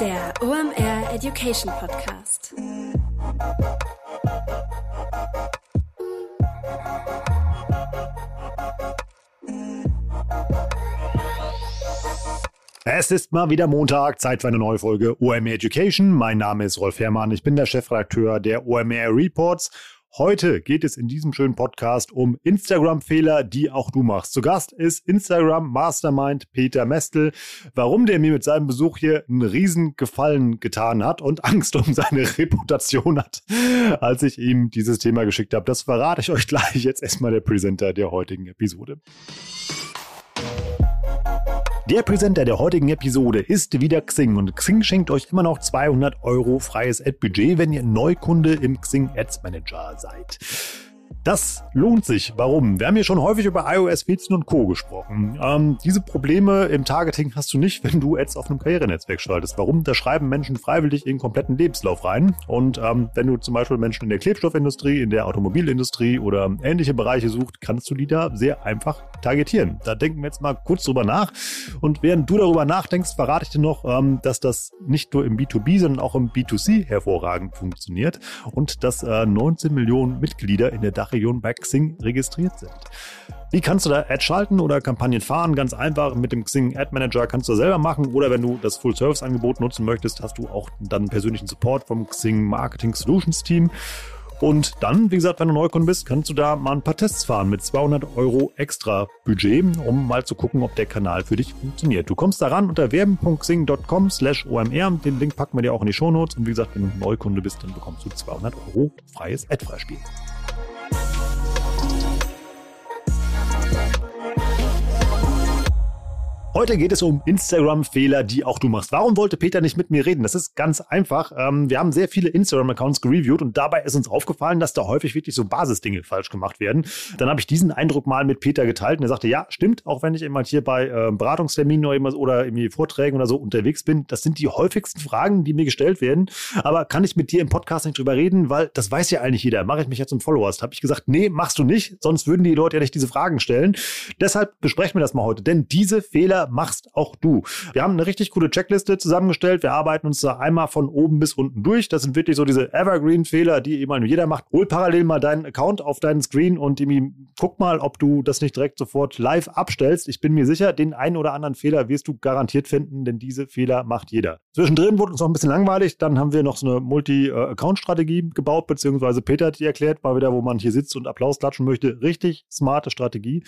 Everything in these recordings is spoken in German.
Der OMR Education Podcast. Es ist mal wieder Montag, Zeit für eine neue Folge OMR Education. Mein Name ist Rolf Herrmann, ich bin der Chefredakteur der OMR Reports Heute geht es in diesem schönen Podcast um Instagram-Fehler, die auch du machst. Zu Gast ist Instagram Mastermind Peter Mestel. Warum der mir mit seinem Besuch hier einen riesen Gefallen getan hat und Angst um seine Reputation hat, als ich ihm dieses Thema geschickt habe, das verrate ich euch gleich. Jetzt erstmal der Präsenter der heutigen Episode. Der Präsenter der heutigen Episode ist wieder Xing und Xing schenkt euch immer noch 200 Euro freies Ad-Budget, wenn ihr Neukunde im Xing Ads Manager seid. Das lohnt sich. Warum? Wir haben hier schon häufig über iOS 14 und Co. gesprochen. Ähm, diese Probleme im Targeting hast du nicht, wenn du Ads auf einem Karrierenetzwerk schaltest. Warum? Da schreiben Menschen freiwillig ihren kompletten Lebenslauf rein. Und ähm, wenn du zum Beispiel Menschen in der Klebstoffindustrie, in der Automobilindustrie oder ähnliche Bereiche suchst, kannst du die da sehr einfach targetieren. Da denken wir jetzt mal kurz drüber nach. Und während du darüber nachdenkst, verrate ich dir noch, ähm, dass das nicht nur im B2B, sondern auch im B2C hervorragend funktioniert und dass äh, 19 Millionen Mitglieder in der Dachregion bei Xing registriert sind. Wie kannst du da Ads schalten oder Kampagnen fahren? Ganz einfach mit dem Xing Ad Manager kannst du selber machen oder wenn du das Full Service Angebot nutzen möchtest, hast du auch dann persönlichen Support vom Xing Marketing Solutions Team. Und dann, wie gesagt, wenn du Neukunde bist, kannst du da mal ein paar Tests fahren mit 200 Euro extra Budget, um mal zu gucken, ob der Kanal für dich funktioniert. Du kommst daran unter werben.xing.com slash omr. Den Link packen wir dir auch in die Shownotes. Und wie gesagt, wenn du Neukunde bist, dann bekommst du 200 Euro freies Ad-Freispiel. Heute geht es um Instagram-Fehler, die auch du machst. Warum wollte Peter nicht mit mir reden? Das ist ganz einfach. Ähm, wir haben sehr viele Instagram-Accounts gereviewt und dabei ist uns aufgefallen, dass da häufig wirklich so Basisdinge falsch gemacht werden. Dann habe ich diesen Eindruck mal mit Peter geteilt und er sagte, ja, stimmt, auch wenn ich immer hier bei äh, Beratungsterminen oder, irgendwie Vorträgen oder so unterwegs bin, das sind die häufigsten Fragen, die mir gestellt werden. Aber kann ich mit dir im Podcast nicht drüber reden, weil das weiß ja eigentlich jeder. Mache ich mich jetzt zum Follower? Habe ich gesagt, nee, machst du nicht, sonst würden die Leute ja nicht diese Fragen stellen. Deshalb besprechen wir das mal heute, denn diese Fehler machst auch du. Wir haben eine richtig coole Checkliste zusammengestellt. Wir arbeiten uns da einmal von oben bis unten durch. Das sind wirklich so diese Evergreen-Fehler, die eben jeder macht. Hol parallel mal deinen Account auf deinen Screen und guck mal, ob du das nicht direkt sofort live abstellst. Ich bin mir sicher, den einen oder anderen Fehler wirst du garantiert finden, denn diese Fehler macht jeder. Zwischendrin wurde uns noch ein bisschen langweilig. Dann haben wir noch so eine Multi-Account-Strategie gebaut, beziehungsweise Peter hat die erklärt, mal wieder, wo man hier sitzt und Applaus klatschen möchte. Richtig smarte Strategie.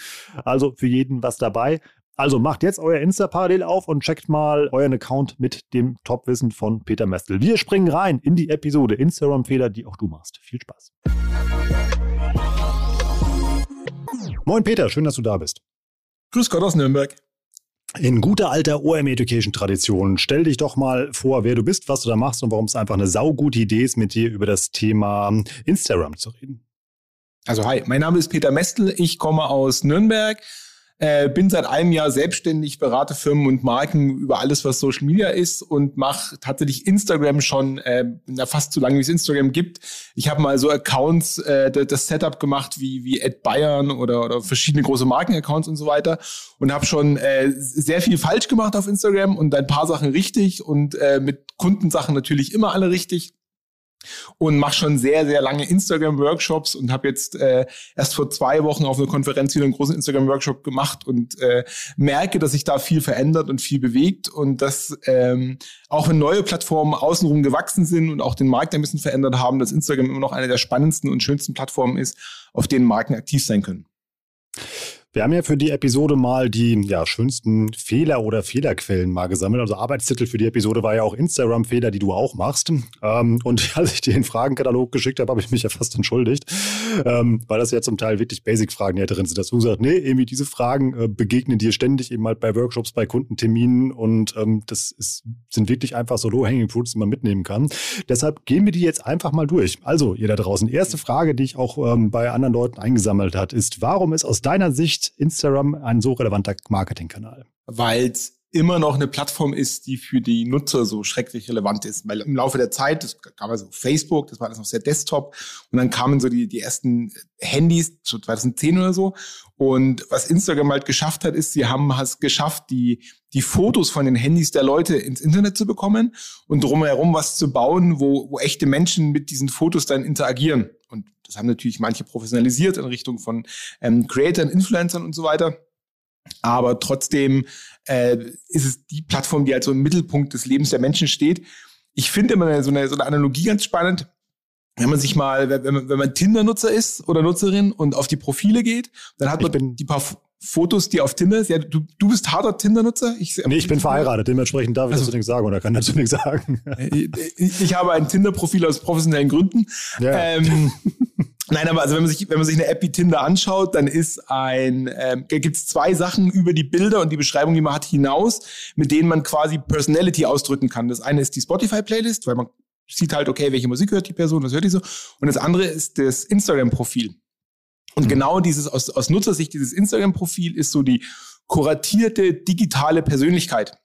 Also für jeden was dabei. Also macht jetzt euer Insta parallel auf und checkt mal euren Account mit dem Top-Wissen von Peter Mestel. Wir springen rein in die Episode Instagram-Fehler, die auch du machst. Viel Spaß. Moin Peter, schön, dass du da bist. Grüß Gott aus Nürnberg. In guter alter OM Education Tradition, stell dich doch mal vor, wer du bist, was du da machst und warum es einfach eine saugute Idee ist, mit dir über das Thema Instagram zu reden. Also hi, mein Name ist Peter Mestel, ich komme aus Nürnberg, äh, bin seit einem Jahr selbstständig, berate Firmen und Marken über alles, was Social Media ist und mache tatsächlich Instagram schon äh, na, fast so lange, wie es Instagram gibt. Ich habe mal so Accounts, äh, das Setup gemacht wie, wie Ed Bayern oder, oder verschiedene große Markenaccounts und so weiter und habe schon äh, sehr viel falsch gemacht auf Instagram und ein paar Sachen richtig und äh, mit Kundensachen natürlich immer alle richtig und mache schon sehr, sehr lange Instagram-Workshops und habe jetzt äh, erst vor zwei Wochen auf einer Konferenz wieder einen großen Instagram-Workshop gemacht und äh, merke, dass sich da viel verändert und viel bewegt und dass ähm, auch wenn neue Plattformen außenrum gewachsen sind und auch den Markt ein bisschen verändert haben, dass Instagram immer noch eine der spannendsten und schönsten Plattformen ist, auf denen Marken aktiv sein können. Wir haben ja für die Episode mal die ja, schönsten Fehler oder Fehlerquellen mal gesammelt. Also Arbeitstitel für die Episode war ja auch Instagram-Fehler, die du auch machst. Ähm, und als ich dir den Fragenkatalog geschickt habe, habe ich mich ja fast entschuldigt, ähm, weil das ja zum Teil wirklich Basic-Fragen ja drin sind. Dass du sagst, nee, irgendwie diese Fragen äh, begegnen dir ständig eben halt bei Workshops, bei Kundenterminen und ähm, das ist, sind wirklich einfach so low-hanging fruits, die man mitnehmen kann. Deshalb gehen wir die jetzt einfach mal durch. Also, ihr da draußen, erste Frage, die ich auch ähm, bei anderen Leuten eingesammelt hat, ist, warum ist aus deiner Sicht nicht Instagram ein so relevanter Marketingkanal? Weil immer noch eine Plattform ist, die für die Nutzer so schrecklich relevant ist. Weil im Laufe der Zeit, das gab also Facebook, das war alles noch sehr Desktop, und dann kamen so die, die ersten Handys, so 2010 oder so. Und was Instagram halt geschafft hat, ist, sie haben es geschafft, die, die Fotos von den Handys der Leute ins Internet zu bekommen und drumherum was zu bauen, wo, wo echte Menschen mit diesen Fotos dann interagieren. Und das haben natürlich manche professionalisiert in Richtung von ähm, Creators, Influencern und so weiter. Aber trotzdem äh, ist es die Plattform, die halt so im Mittelpunkt des Lebens der Menschen steht. Ich finde immer so eine, so eine Analogie ganz spannend. Wenn man sich mal, wenn man, wenn man Tinder-Nutzer ist oder Nutzerin und auf die Profile geht, dann hat man die paar Fotos, die auf Tinder Ja, du, du bist harter Tinder-Nutzer? Ich, nee, ich bin verheiratet, dementsprechend darf ich also, dazu nichts sagen oder kann dazu nichts sagen. ich, ich habe ein Tinder-Profil aus professionellen Gründen. Ja. Ähm, Nein, aber also wenn man sich, wenn man sich eine App wie Tinder anschaut, dann ist ein, ähm, gibt es zwei Sachen über die Bilder und die Beschreibung, die man hat, hinaus, mit denen man quasi Personality ausdrücken kann. Das eine ist die Spotify-Playlist, weil man sieht halt, okay, welche Musik hört die Person, was hört die so. Und das andere ist das Instagram-Profil. Und mhm. genau dieses, aus, aus Nutzersicht, dieses Instagram-Profil ist so die kuratierte digitale Persönlichkeit.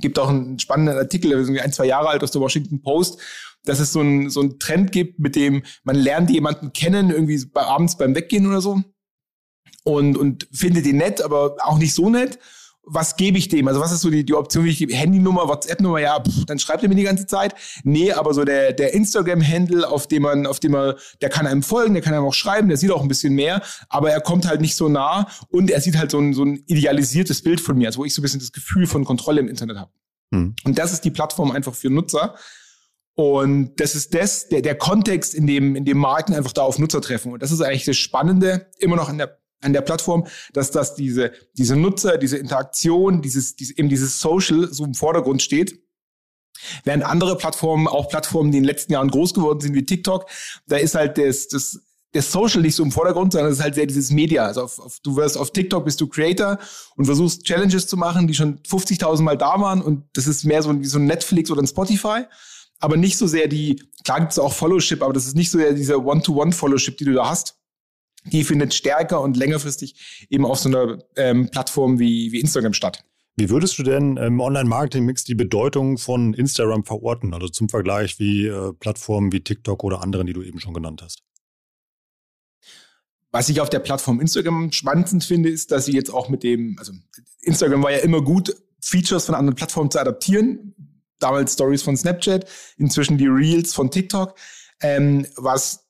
Gibt auch einen spannenden Artikel, der ist irgendwie ein, zwei Jahre alt aus der Washington Post, dass es so ein, so ein Trend gibt, mit dem man lernt jemanden kennen, irgendwie bei, abends beim Weggehen oder so. Und, und findet ihn nett, aber auch nicht so nett. Was gebe ich dem? Also was ist so die, die Option, wie ich gebe? Handynummer, WhatsApp-Nummer, ja, pff, dann schreibt er mir die ganze Zeit. Nee, aber so der, der Instagram-Handle, auf dem man, auf dem man, der kann einem folgen, der kann einem auch schreiben, der sieht auch ein bisschen mehr, aber er kommt halt nicht so nah und er sieht halt so ein, so ein idealisiertes Bild von mir, also wo ich so ein bisschen das Gefühl von Kontrolle im Internet habe. Hm. Und das ist die Plattform einfach für Nutzer. Und das ist das, der, der Kontext, in dem, in dem Marken einfach da auf Nutzer treffen. Und das ist eigentlich das Spannende, immer noch an der, an der Plattform, dass das diese, diese Nutzer, diese Interaktion, dieses, diese, eben dieses Social so im Vordergrund steht. Während andere Plattformen, auch Plattformen, die in den letzten Jahren groß geworden sind, wie TikTok, da ist halt das, das, das Social nicht so im Vordergrund, sondern es ist halt sehr dieses Media. Also auf, auf, du wirst auf TikTok bist du Creator und versuchst Challenges zu machen, die schon 50.000 Mal da waren und das ist mehr so wie so ein Netflix oder ein Spotify aber nicht so sehr die, klar gibt es auch Followship, aber das ist nicht so sehr dieser One-to-One-Followship, die du da hast. Die findet stärker und längerfristig eben auf so einer ähm, Plattform wie, wie Instagram statt. Wie würdest du denn im Online-Marketing-Mix die Bedeutung von Instagram verorten? Also zum Vergleich wie äh, Plattformen wie TikTok oder anderen, die du eben schon genannt hast? Was ich auf der Plattform Instagram spannend finde, ist, dass sie jetzt auch mit dem, also Instagram war ja immer gut, Features von anderen Plattformen zu adaptieren damals Stories von Snapchat, inzwischen die Reels von TikTok. Ähm, was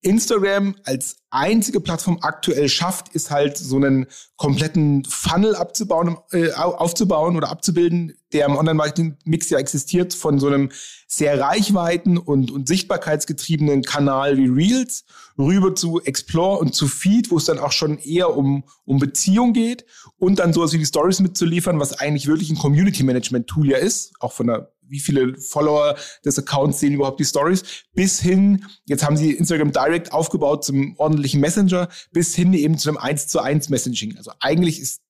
Instagram als einzige Plattform aktuell schafft, ist halt so einen kompletten Funnel abzubauen, äh, aufzubauen oder abzubilden, der im Online-Marketing-Mix ja existiert, von so einem sehr reichweiten und, und sichtbarkeitsgetriebenen Kanal wie Reels rüber zu Explore und zu Feed, wo es dann auch schon eher um, um Beziehung geht und dann sowas wie die Stories mitzuliefern, was eigentlich wirklich ein Community-Management-Tool ja ist, auch von der wie viele Follower des Accounts sehen überhaupt die Stories, bis hin, jetzt haben sie Instagram Direct aufgebaut zum ordentlichen Messenger, bis hin eben zu einem 1 zu 1 Messaging. Also eigentlich ist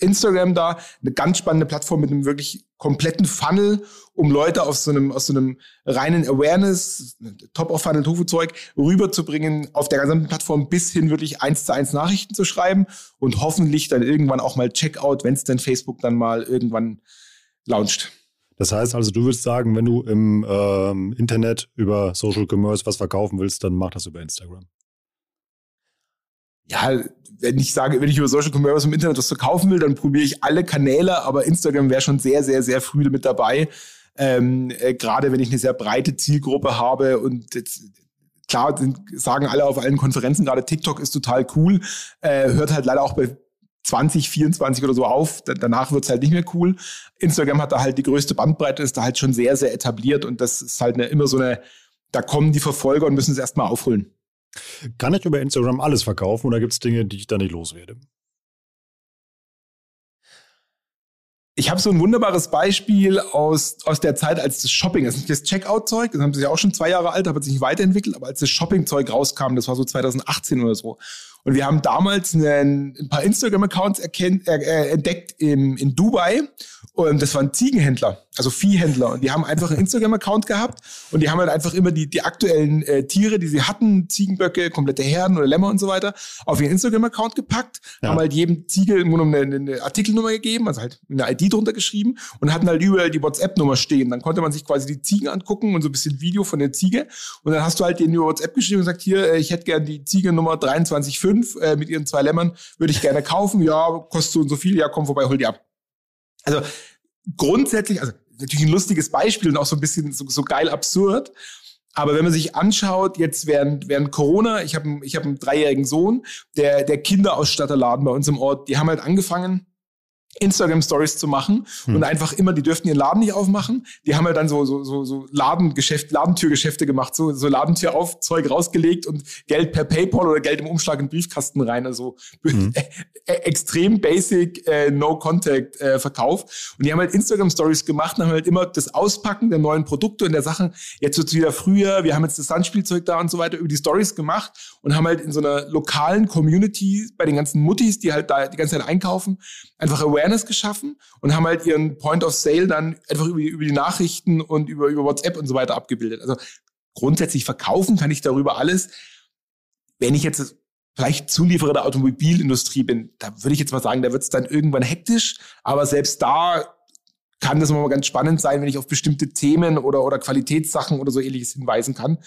Instagram da eine ganz spannende Plattform mit einem wirklich kompletten Funnel, um Leute aus so einem, aus so einem reinen Awareness, Top-of-Funnel-Tofu-Zeug rüberzubringen auf der gesamten Plattform bis hin wirklich eins zu eins Nachrichten zu schreiben und hoffentlich dann irgendwann auch mal Checkout, wenn es denn Facebook dann mal irgendwann launcht. Das heißt also, du würdest sagen, wenn du im ähm, Internet über Social Commerce was verkaufen willst, dann mach das über Instagram. Ja, wenn ich sage, wenn ich über Social Commerce im Internet was verkaufen will, dann probiere ich alle Kanäle, aber Instagram wäre schon sehr, sehr, sehr früh mit dabei. Ähm, äh, Gerade wenn ich eine sehr breite Zielgruppe habe und jetzt, klar sagen alle auf allen Konferenzen, gerade TikTok ist total cool, äh, hört halt leider auch bei 2024 oder so auf. Danach wird's halt nicht mehr cool. Instagram hat da halt die größte Bandbreite, ist da halt schon sehr, sehr etabliert und das ist halt eine, immer so eine, da kommen die Verfolger und müssen es erstmal aufholen. Kann ich über Instagram alles verkaufen oder gibt es Dinge, die ich da nicht loswerde? Ich habe so ein wunderbares Beispiel aus, aus der Zeit, als das Shopping, das ist nicht das Checkout-Zeug, das haben sie ja auch schon zwei Jahre alt, hat sich nicht weiterentwickelt, aber als das Shopping-Zeug rauskam, das war so 2018 oder so. Und wir haben damals einen, ein paar Instagram-Accounts äh, entdeckt in, in Dubai. Und das waren Ziegenhändler. also Viehhändler. Und die haben einfach einen Instagram-Account gehabt und die haben halt einfach immer die, die aktuellen äh, Tiere, die sie hatten, Ziegenböcke, komplette Herden oder Lämmer und so weiter, auf ihren Instagram-Account gepackt, ja. haben halt jedem Ziegel im Grunde eine, eine Artikelnummer gegeben, also halt eine ID drunter geschrieben und hatten halt überall die WhatsApp-Nummer stehen. Dann konnte man sich quasi die Ziegen angucken und so ein bisschen Video von der Ziege. Und dann hast du halt denen über WhatsApp geschrieben und gesagt, hier, äh, ich hätte gerne die Ziege Nummer 23,5 äh, mit ihren zwei Lämmern, würde ich gerne kaufen. Ja, kostet so und so viel, ja, komm vorbei, hol die ab. Also grundsätzlich, also natürlich ein lustiges Beispiel und auch so ein bisschen so, so geil absurd. Aber wenn man sich anschaut, jetzt während, während Corona, ich habe ich hab einen dreijährigen Sohn, der, der Kinderausstatterladen bei uns im Ort, die haben halt angefangen, Instagram Stories zu machen hm. und einfach immer, die dürften ihren Laden nicht aufmachen. Die haben ja dann so, so, so, so Ladengeschäft, Ladentürgeschäfte gemacht, so, so Ladentür auf, Zeug rausgelegt und Geld per PayPal oder Geld im Umschlag in den Briefkasten rein. Also hm. extrem basic, äh, No-Contact äh, Verkauf. Und die haben halt Instagram Stories gemacht und haben halt immer das Auspacken der neuen Produkte und der Sachen. Jetzt wird's wieder früher, wir haben jetzt das Sandspielzeug da und so weiter über die Stories gemacht und haben halt in so einer lokalen Community bei den ganzen Muttis, die halt da die ganze Zeit einkaufen, einfach Awareness geschaffen und haben halt ihren Point of Sale dann einfach über, über die Nachrichten und über, über WhatsApp und so weiter abgebildet. Also grundsätzlich verkaufen kann ich darüber alles. Wenn ich jetzt vielleicht Zulieferer der Automobilindustrie bin, da würde ich jetzt mal sagen, da wird es dann irgendwann hektisch. Aber selbst da kann das mal ganz spannend sein, wenn ich auf bestimmte Themen oder, oder Qualitätssachen oder so ähnliches hinweisen kann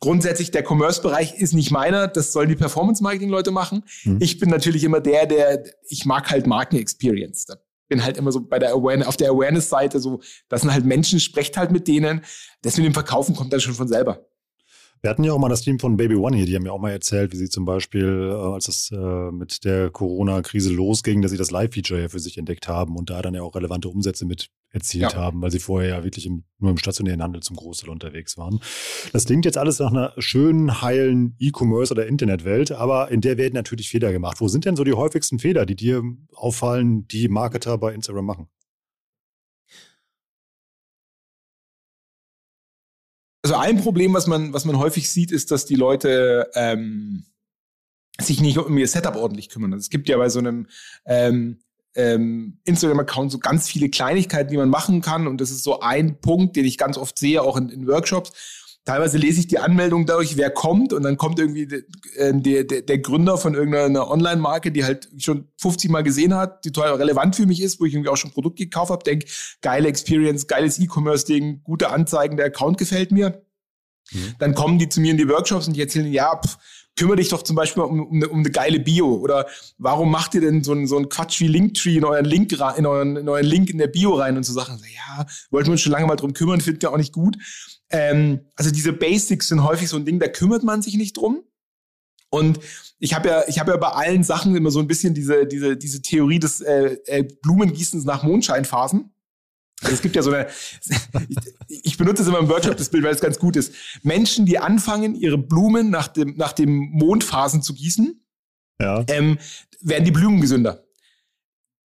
grundsätzlich der Commerce-Bereich ist nicht meiner, das sollen die Performance-Marketing-Leute machen. Mhm. Ich bin natürlich immer der, der, ich mag halt Marken-Experience. Bin halt immer so bei der Awareness, auf der Awareness-Seite so, das sind halt Menschen, sprecht halt mit denen. Das mit dem Verkaufen kommt dann schon von selber. Wir hatten ja auch mal das Team von Baby One hier, die haben ja auch mal erzählt, wie sie zum Beispiel, äh, als es äh, mit der Corona-Krise losging, dass sie das Live-Feature ja für sich entdeckt haben und da dann ja auch relevante Umsätze mit erzielt ja. haben, weil sie vorher ja wirklich im, nur im stationären Handel zum Großteil unterwegs waren. Das klingt jetzt alles nach einer schönen, heilen E-Commerce- oder Internetwelt, aber in der werden natürlich Fehler gemacht. Wo sind denn so die häufigsten Fehler, die dir auffallen, die Marketer bei Instagram machen? Also ein Problem, was man, was man häufig sieht, ist, dass die Leute ähm, sich nicht um ihr Setup ordentlich kümmern. Also es gibt ja bei so einem ähm, ähm, Instagram-Account so ganz viele Kleinigkeiten, die man machen kann. Und das ist so ein Punkt, den ich ganz oft sehe, auch in, in Workshops. Teilweise lese ich die Anmeldung dadurch, wer kommt, und dann kommt irgendwie äh, der, der, der Gründer von irgendeiner Online-Marke, die halt schon 50 Mal gesehen hat, die total relevant für mich ist, wo ich irgendwie auch schon Produkt gekauft habe, denke, geile Experience, geiles E-Commerce-Ding, gute Anzeigen, der Account gefällt mir. Mhm. Dann kommen die zu mir in die Workshops und die erzählen, ja, pff, kümmere dich doch zum Beispiel um, um, eine, um eine geile Bio oder warum macht ihr denn so ein, so ein Quatsch wie Linktree in euren Link in euren, in euren Link in der Bio rein und so Sachen. Ja, wollten wir uns schon lange mal drum kümmern, findet ihr auch nicht gut. Ähm, also diese Basics sind häufig so ein Ding, da kümmert man sich nicht drum. Und ich habe ja, ich habe ja bei allen Sachen immer so ein bisschen diese, diese, diese Theorie des äh, äh, Blumengießens nach Mondscheinphasen. Also es gibt ja so eine, ich benutze es immer im Workshop, das Bild, weil es ganz gut ist. Menschen, die anfangen, ihre Blumen nach dem, nach dem Mondphasen zu gießen, ja. ähm, werden die Blumen gesünder.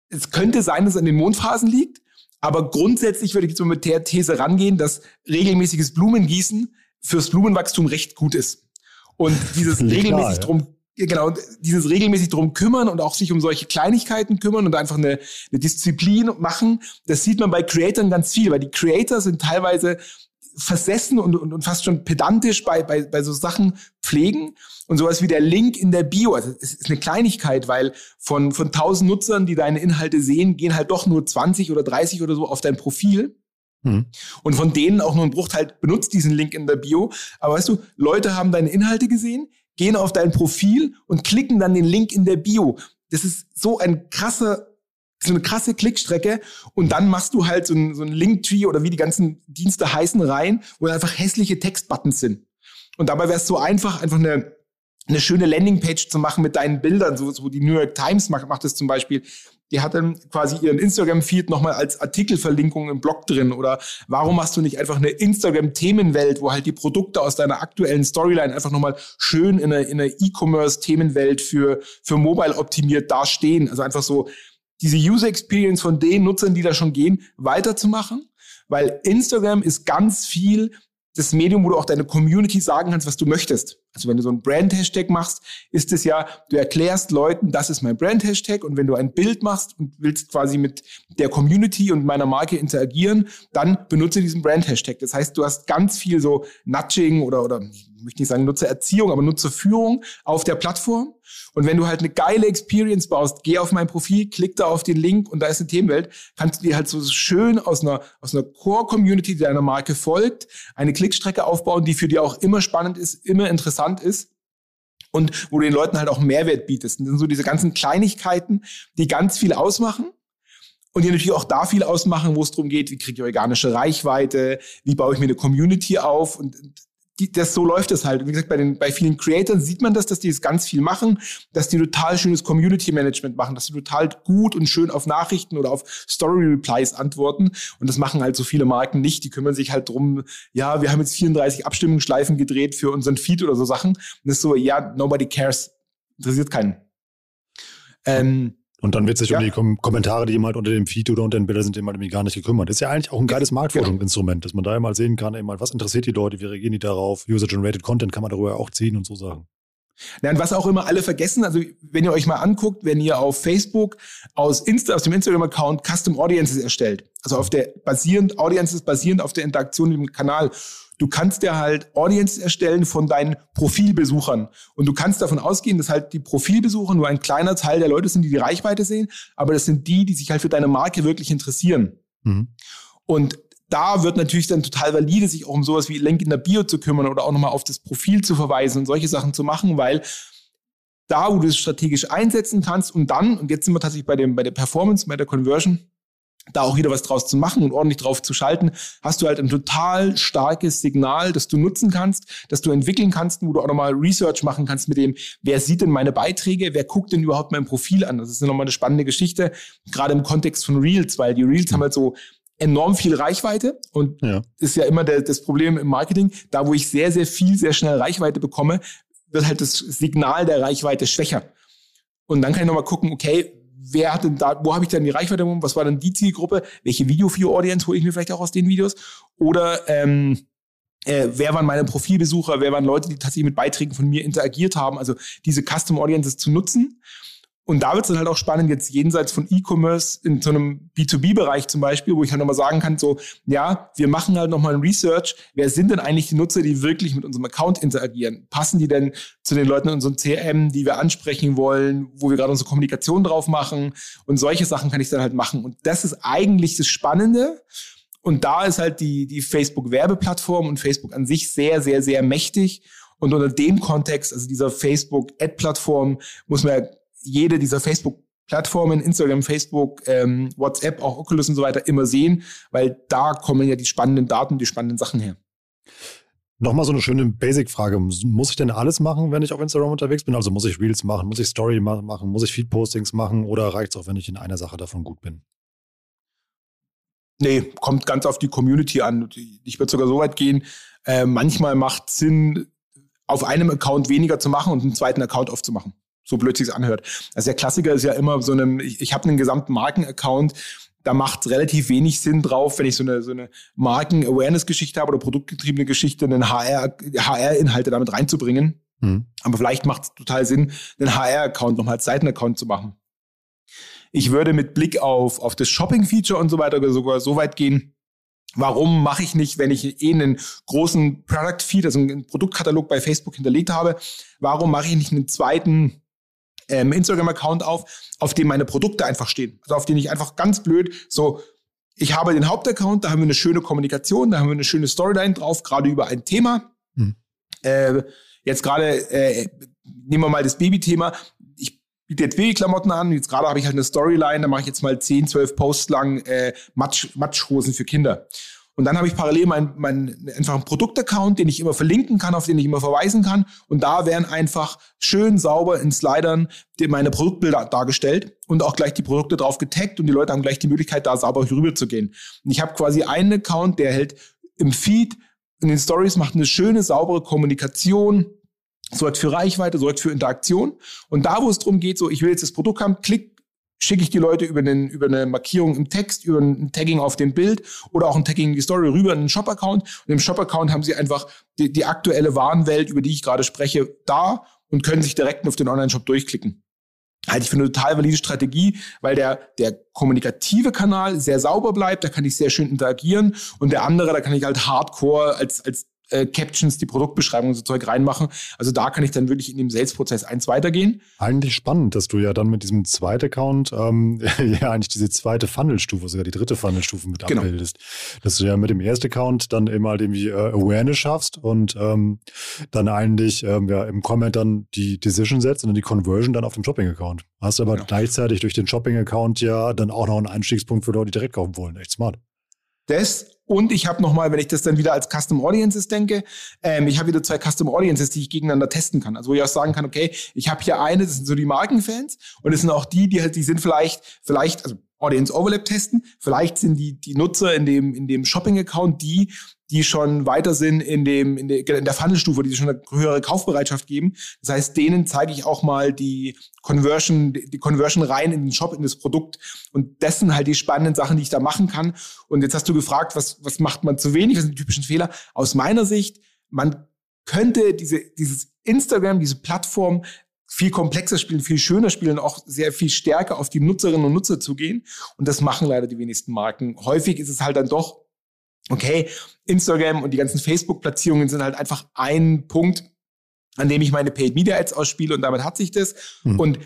Es könnte sein, dass es an den Mondphasen liegt, aber grundsätzlich würde ich jetzt mal mit der These rangehen, dass regelmäßiges Blumengießen fürs Blumenwachstum recht gut ist. Und dieses regelmäßig ja. drum genau, dieses regelmäßig drum kümmern und auch sich um solche Kleinigkeiten kümmern und einfach eine, eine Disziplin machen, das sieht man bei Creatoren ganz viel, weil die Creator sind teilweise versessen und, und, und fast schon pedantisch bei, bei, bei so Sachen pflegen. Und sowas wie der Link in der Bio, also es ist eine Kleinigkeit, weil von, von 1000 Nutzern, die deine Inhalte sehen, gehen halt doch nur 20 oder 30 oder so auf dein Profil. Hm. Und von denen auch nur ein Bruchteil benutzt diesen Link in der Bio. Aber weißt du, Leute haben deine Inhalte gesehen, gehen auf dein Profil und klicken dann den Link in der Bio. Das ist so ein krasser so eine krasse Klickstrecke und dann machst du halt so ein, so ein Linktree oder wie die ganzen Dienste heißen rein, wo einfach hässliche Textbuttons sind. Und dabei wäre es so einfach, einfach eine, eine schöne Landingpage zu machen mit deinen Bildern, so, so die New York Times macht, macht das zum Beispiel die hat dann quasi ihren Instagram-Feed nochmal als Artikelverlinkung im Blog drin. Oder warum hast du nicht einfach eine Instagram-Themenwelt, wo halt die Produkte aus deiner aktuellen Storyline einfach nochmal schön in einer, in E-Commerce-Themenwelt für, für mobile optimiert dastehen? Also einfach so diese User Experience von den Nutzern, die da schon gehen, weiterzumachen. Weil Instagram ist ganz viel das Medium, wo du auch deine Community sagen kannst, was du möchtest. Also wenn du so ein Brand-Hashtag machst, ist es ja, du erklärst Leuten, das ist mein Brand-Hashtag und wenn du ein Bild machst und willst quasi mit der Community und meiner Marke interagieren, dann benutze diesen Brand-Hashtag. Das heißt, du hast ganz viel so Nudging oder, oder ich möchte nicht sagen Nutzererziehung, aber Nutzerführung auf der Plattform. Und wenn du halt eine geile Experience baust, geh auf mein Profil, klick da auf den Link und da ist eine Themenwelt, kannst du dir halt so schön aus einer, aus einer Core-Community, die deiner Marke folgt, eine Klickstrecke aufbauen, die für dich auch immer spannend ist, immer interessant ist und wo du den Leuten halt auch Mehrwert bietest. Und das sind so diese ganzen Kleinigkeiten, die ganz viel ausmachen und die natürlich auch da viel ausmachen, wo es darum geht, wie kriege ich organische Reichweite, wie baue ich mir eine Community auf und die, das, so läuft es halt. Wie gesagt, bei, den, bei vielen Creators sieht man das, dass die das ganz viel machen, dass die total schönes Community Management machen, dass die total gut und schön auf Nachrichten oder auf Story Replies antworten. Und das machen halt so viele Marken nicht. Die kümmern sich halt drum, ja, wir haben jetzt 34 Abstimmungsschleifen gedreht für unseren Feed oder so Sachen. Und das ist so, ja, nobody cares. Interessiert keinen. Ähm, und dann wird sich ja. um die Kom Kommentare, die eben halt unter dem Feed oder unter den Bildern sind, eben halt gar nicht gekümmert. Das ist ja eigentlich auch ein geiles Marktforschungsinstrument, dass man da mal sehen kann, eben halt, was interessiert die Leute, wie reagieren die darauf, User-Generated Content kann man darüber auch ziehen und so Sachen. Und was auch immer alle vergessen, also wenn ihr euch mal anguckt, wenn ihr auf Facebook aus, Insta, aus dem Instagram-Account Custom Audiences erstellt, also auf der basierend, Audiences basierend auf der Interaktion im Kanal, du kannst dir halt Audiences erstellen von deinen Profilbesuchern. Und du kannst davon ausgehen, dass halt die Profilbesucher nur ein kleiner Teil der Leute sind, die die Reichweite sehen, aber das sind die, die sich halt für deine Marke wirklich interessieren. Mhm. Und da wird natürlich dann total valide, sich auch um sowas wie Link in der Bio zu kümmern oder auch nochmal auf das Profil zu verweisen und solche Sachen zu machen, weil da, wo du es strategisch einsetzen kannst und dann, und jetzt sind wir tatsächlich bei dem, bei der Performance, bei der Conversion, da auch wieder was draus zu machen und ordentlich drauf zu schalten, hast du halt ein total starkes Signal, das du nutzen kannst, das du entwickeln kannst, wo du auch nochmal Research machen kannst mit dem, wer sieht denn meine Beiträge, wer guckt denn überhaupt mein Profil an. Das ist nochmal eine spannende Geschichte, gerade im Kontext von Reels, weil die Reels haben halt so enorm viel Reichweite und ja. ist ja immer der, das Problem im Marketing, da wo ich sehr, sehr viel, sehr schnell Reichweite bekomme, wird halt das Signal der Reichweite schwächer. Und dann kann ich nochmal gucken, okay, wer hat denn da, wo habe ich denn die Reichweite, was war denn die Zielgruppe, welche Video-View-Audience hole ich mir vielleicht auch aus den Videos? Oder ähm, äh, wer waren meine Profilbesucher, wer waren Leute, die tatsächlich mit Beiträgen von mir interagiert haben, also diese Custom Audiences zu nutzen und da wird es dann halt auch spannend, jetzt jenseits von E-Commerce in so einem B2B-Bereich zum Beispiel, wo ich halt nochmal sagen kann, so, ja, wir machen halt nochmal ein Research. Wer sind denn eigentlich die Nutzer, die wirklich mit unserem Account interagieren? Passen die denn zu den Leuten in unserem CRM, die wir ansprechen wollen, wo wir gerade unsere Kommunikation drauf machen? Und solche Sachen kann ich dann halt machen. Und das ist eigentlich das Spannende. Und da ist halt die, die Facebook-Werbeplattform und Facebook an sich sehr, sehr, sehr mächtig. Und unter dem Kontext, also dieser Facebook-Ad-Plattform, muss man jede dieser Facebook-Plattformen, Instagram, Facebook, ähm, WhatsApp, auch Oculus und so weiter, immer sehen, weil da kommen ja die spannenden Daten, die spannenden Sachen her. Nochmal so eine schöne Basic-Frage. Muss ich denn alles machen, wenn ich auf Instagram unterwegs bin? Also muss ich Reels machen, muss ich Story machen, muss ich Feed-Postings machen oder reicht es auch, wenn ich in einer Sache davon gut bin? Nee, kommt ganz auf die Community an. Ich würde sogar so weit gehen, äh, manchmal macht Sinn, auf einem Account weniger zu machen und einen zweiten Account aufzumachen so blöd sich's anhört. Also der Klassiker ist ja immer so einem, ich, ich habe einen gesamten Markenaccount, da macht relativ wenig Sinn drauf, wenn ich so eine, so eine Marken-Awareness-Geschichte habe oder produktgetriebene Geschichte, einen HR, HR-Inhalte damit reinzubringen. Mhm. Aber vielleicht macht es total Sinn, einen HR-Account nochmal als Seitenaccount zu machen. Ich würde mit Blick auf, auf das Shopping-Feature und so weiter sogar so weit gehen, Warum mache ich nicht, wenn ich eh einen großen Product Feed, also einen Produktkatalog bei Facebook hinterlegt habe, warum mache ich nicht einen zweiten ähm, Instagram-Account auf, auf dem meine Produkte einfach stehen. Also auf den ich einfach ganz blöd so, ich habe den Hauptaccount, da haben wir eine schöne Kommunikation, da haben wir eine schöne Storyline drauf, gerade über ein Thema. Hm. Äh, jetzt gerade, äh, nehmen wir mal das Baby-Thema. Ich biete jetzt Babyklamotten an. Jetzt gerade habe ich halt eine Storyline, da mache ich jetzt mal 10, 12 Posts lang äh, Matsch, Matschhosen für Kinder. Und dann habe ich parallel meinen mein, einfach einen Produktaccount, den ich immer verlinken kann, auf den ich immer verweisen kann. Und da werden einfach schön sauber in Slidern meine Produktbilder dargestellt und auch gleich die Produkte drauf getaggt und die Leute haben gleich die Möglichkeit, da sauber rüber zu gehen. Und ich habe quasi einen Account, der hält im Feed, in den Stories macht eine schöne, saubere Kommunikation, sorgt für Reichweite, sorgt für Interaktion. Und da, wo es darum geht, so, ich will jetzt das Produkt haben, klick schicke ich die Leute über, den, über eine Markierung im Text, über ein Tagging auf dem Bild oder auch ein Tagging in die Story rüber in den Shop-Account. Und im Shop-Account haben sie einfach die, die aktuelle Warenwelt, über die ich gerade spreche, da und können sich direkt auf den Online-Shop durchklicken halte ich für eine total valide Strategie, weil der, der kommunikative Kanal sehr sauber bleibt, da kann ich sehr schön interagieren und der andere, da kann ich halt hardcore als, als äh, Captions, die Produktbeschreibung und so Zeug reinmachen. Also da kann ich dann wirklich in dem Sales-Prozess eins weitergehen. Eigentlich spannend, dass du ja dann mit diesem zweiten Account ähm, ja eigentlich diese zweite Funnelstufe, sogar die dritte Funnelstufe mit genau. abbildest. Dass du ja mit dem ersten Account dann immer halt irgendwie äh, Awareness schaffst und ähm, dann eigentlich ähm, ja, im Comment dann die Decision setzt und dann die Conversion dann auf dem Shopping-Account. Hast aber genau. gleichzeitig durch den Shopping-Account ja dann auch noch einen Einstiegspunkt für Leute, die direkt kaufen wollen. Echt smart. Das und ich habe nochmal, wenn ich das dann wieder als Custom Audiences denke, ähm, ich habe wieder zwei Custom Audiences, die ich gegeneinander testen kann. Also wo ich auch sagen kann, okay, ich habe hier eine, das sind so die Markenfans und es sind auch die, die halt, die sind vielleicht, vielleicht, also Audience Overlap testen. Vielleicht sind die, die Nutzer in dem, in dem Shopping-Account die, die schon weiter sind in dem, in der, in der Funnelstufe, die schon eine höhere Kaufbereitschaft geben. Das heißt, denen zeige ich auch mal die Conversion, die Conversion rein in den Shop, in das Produkt. Und das sind halt die spannenden Sachen, die ich da machen kann. Und jetzt hast du gefragt, was, was macht man zu wenig? Was sind die typischen Fehler? Aus meiner Sicht, man könnte diese, dieses Instagram, diese Plattform viel komplexer spielen, viel schöner spielen, auch sehr viel stärker auf die Nutzerinnen und Nutzer zugehen. Und das machen leider die wenigsten Marken. Häufig ist es halt dann doch, okay, Instagram und die ganzen Facebook-Platzierungen sind halt einfach ein Punkt, an dem ich meine Paid Media Ads ausspiele und damit hat sich das. Mhm. Und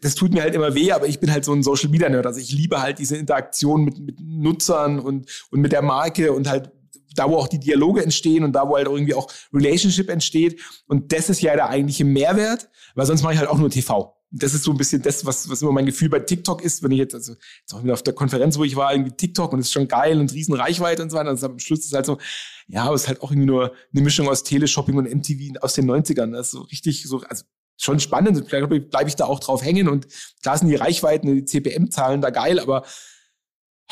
das tut mir halt immer weh, aber ich bin halt so ein Social Media Nerd. Also ich liebe halt diese Interaktion mit, mit Nutzern und, und mit der Marke und halt da, wo auch die Dialoge entstehen und da, wo halt irgendwie auch Relationship entsteht. Und das ist ja der eigentliche Mehrwert, weil sonst mache ich halt auch nur TV. Das ist so ein bisschen das, was, was immer mein Gefühl bei TikTok ist, wenn ich jetzt, also jetzt auch wieder auf der Konferenz, wo ich war, irgendwie TikTok und es ist schon geil und riesen Reichweite und so weiter. Und am Schluss ist halt so, ja, aber es ist halt auch irgendwie nur eine Mischung aus Teleshopping und MTV aus den 90ern. Das ist so richtig so, also schon spannend. Vielleicht bleibe ich da auch drauf hängen und klar sind die Reichweiten, die CPM-Zahlen da geil, aber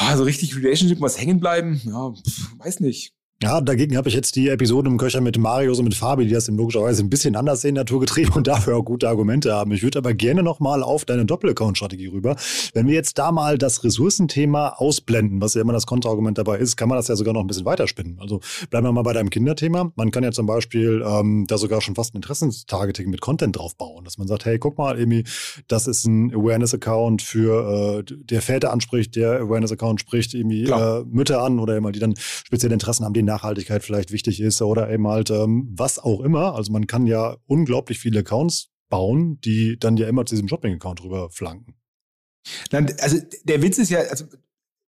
ah, so richtig Relationship, was hängen bleiben, ja, pff, weiß nicht. Ja, dagegen habe ich jetzt die Episode im Köcher mit Marius und mit Fabi, die das logischerweise ein bisschen anders sehen, Naturgetrieben und dafür auch gute Argumente haben. Ich würde aber gerne nochmal auf deine Doppel-Account-Strategie rüber. Wenn wir jetzt da mal das Ressourcenthema ausblenden, was ja immer das Kontraargument dabei ist, kann man das ja sogar noch ein bisschen weiterspinnen. Also bleiben wir mal bei deinem Kinderthema. Man kann ja zum Beispiel ähm, da sogar schon fast ein Interessenstargeting mit Content draufbauen, dass man sagt, hey, guck mal, Emi, das ist ein Awareness-Account für, äh, der Väter anspricht, der Awareness-Account spricht irgendwie äh, Mütter an oder immer, die dann spezielle Interessen haben, den Nachhaltigkeit vielleicht wichtig ist oder eben halt ähm, was auch immer. Also man kann ja unglaublich viele Accounts bauen, die dann ja immer zu diesem Shopping-Account rüber flanken. Also der Witz ist ja, also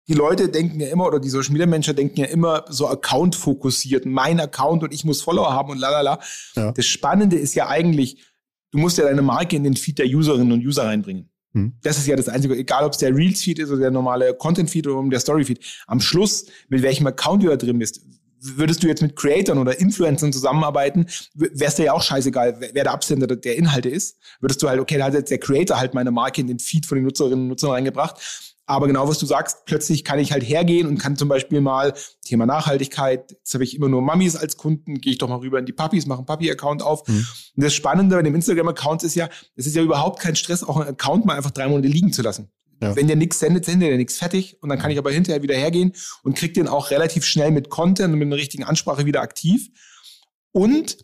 die Leute denken ja immer, oder die Social Media Menschen denken ja immer so Account fokussiert, mein Account und ich muss Follower haben und lalala. Ja. Das Spannende ist ja eigentlich, du musst ja deine Marke in den Feed der Userinnen und User reinbringen. Hm. Das ist ja das Einzige, egal ob es der Reels-Feed ist oder der normale Content-Feed oder der Story-Feed. Am Schluss, mit welchem Account du da drin bist, würdest du jetzt mit Creatern oder Influencern zusammenarbeiten, wär's dir ja auch scheißegal, wer der Absender der Inhalte ist. Würdest du halt, okay, da hat jetzt der Creator halt meine Marke in den Feed von den Nutzerinnen und Nutzern reingebracht. Aber genau was du sagst, plötzlich kann ich halt hergehen und kann zum Beispiel mal Thema Nachhaltigkeit, jetzt habe ich immer nur Mummies als Kunden, gehe ich doch mal rüber in die Puppies, mache einen Puppy-Account auf. Mhm. Und das Spannende bei dem Instagram-Account ist ja, es ist ja überhaupt kein Stress, auch einen Account mal einfach drei Monate liegen zu lassen. Ja. Wenn der nichts sendet, sendet der nichts fertig und dann kann ich aber hinterher wieder hergehen und kriege den auch relativ schnell mit Content und mit einer richtigen Ansprache wieder aktiv. Und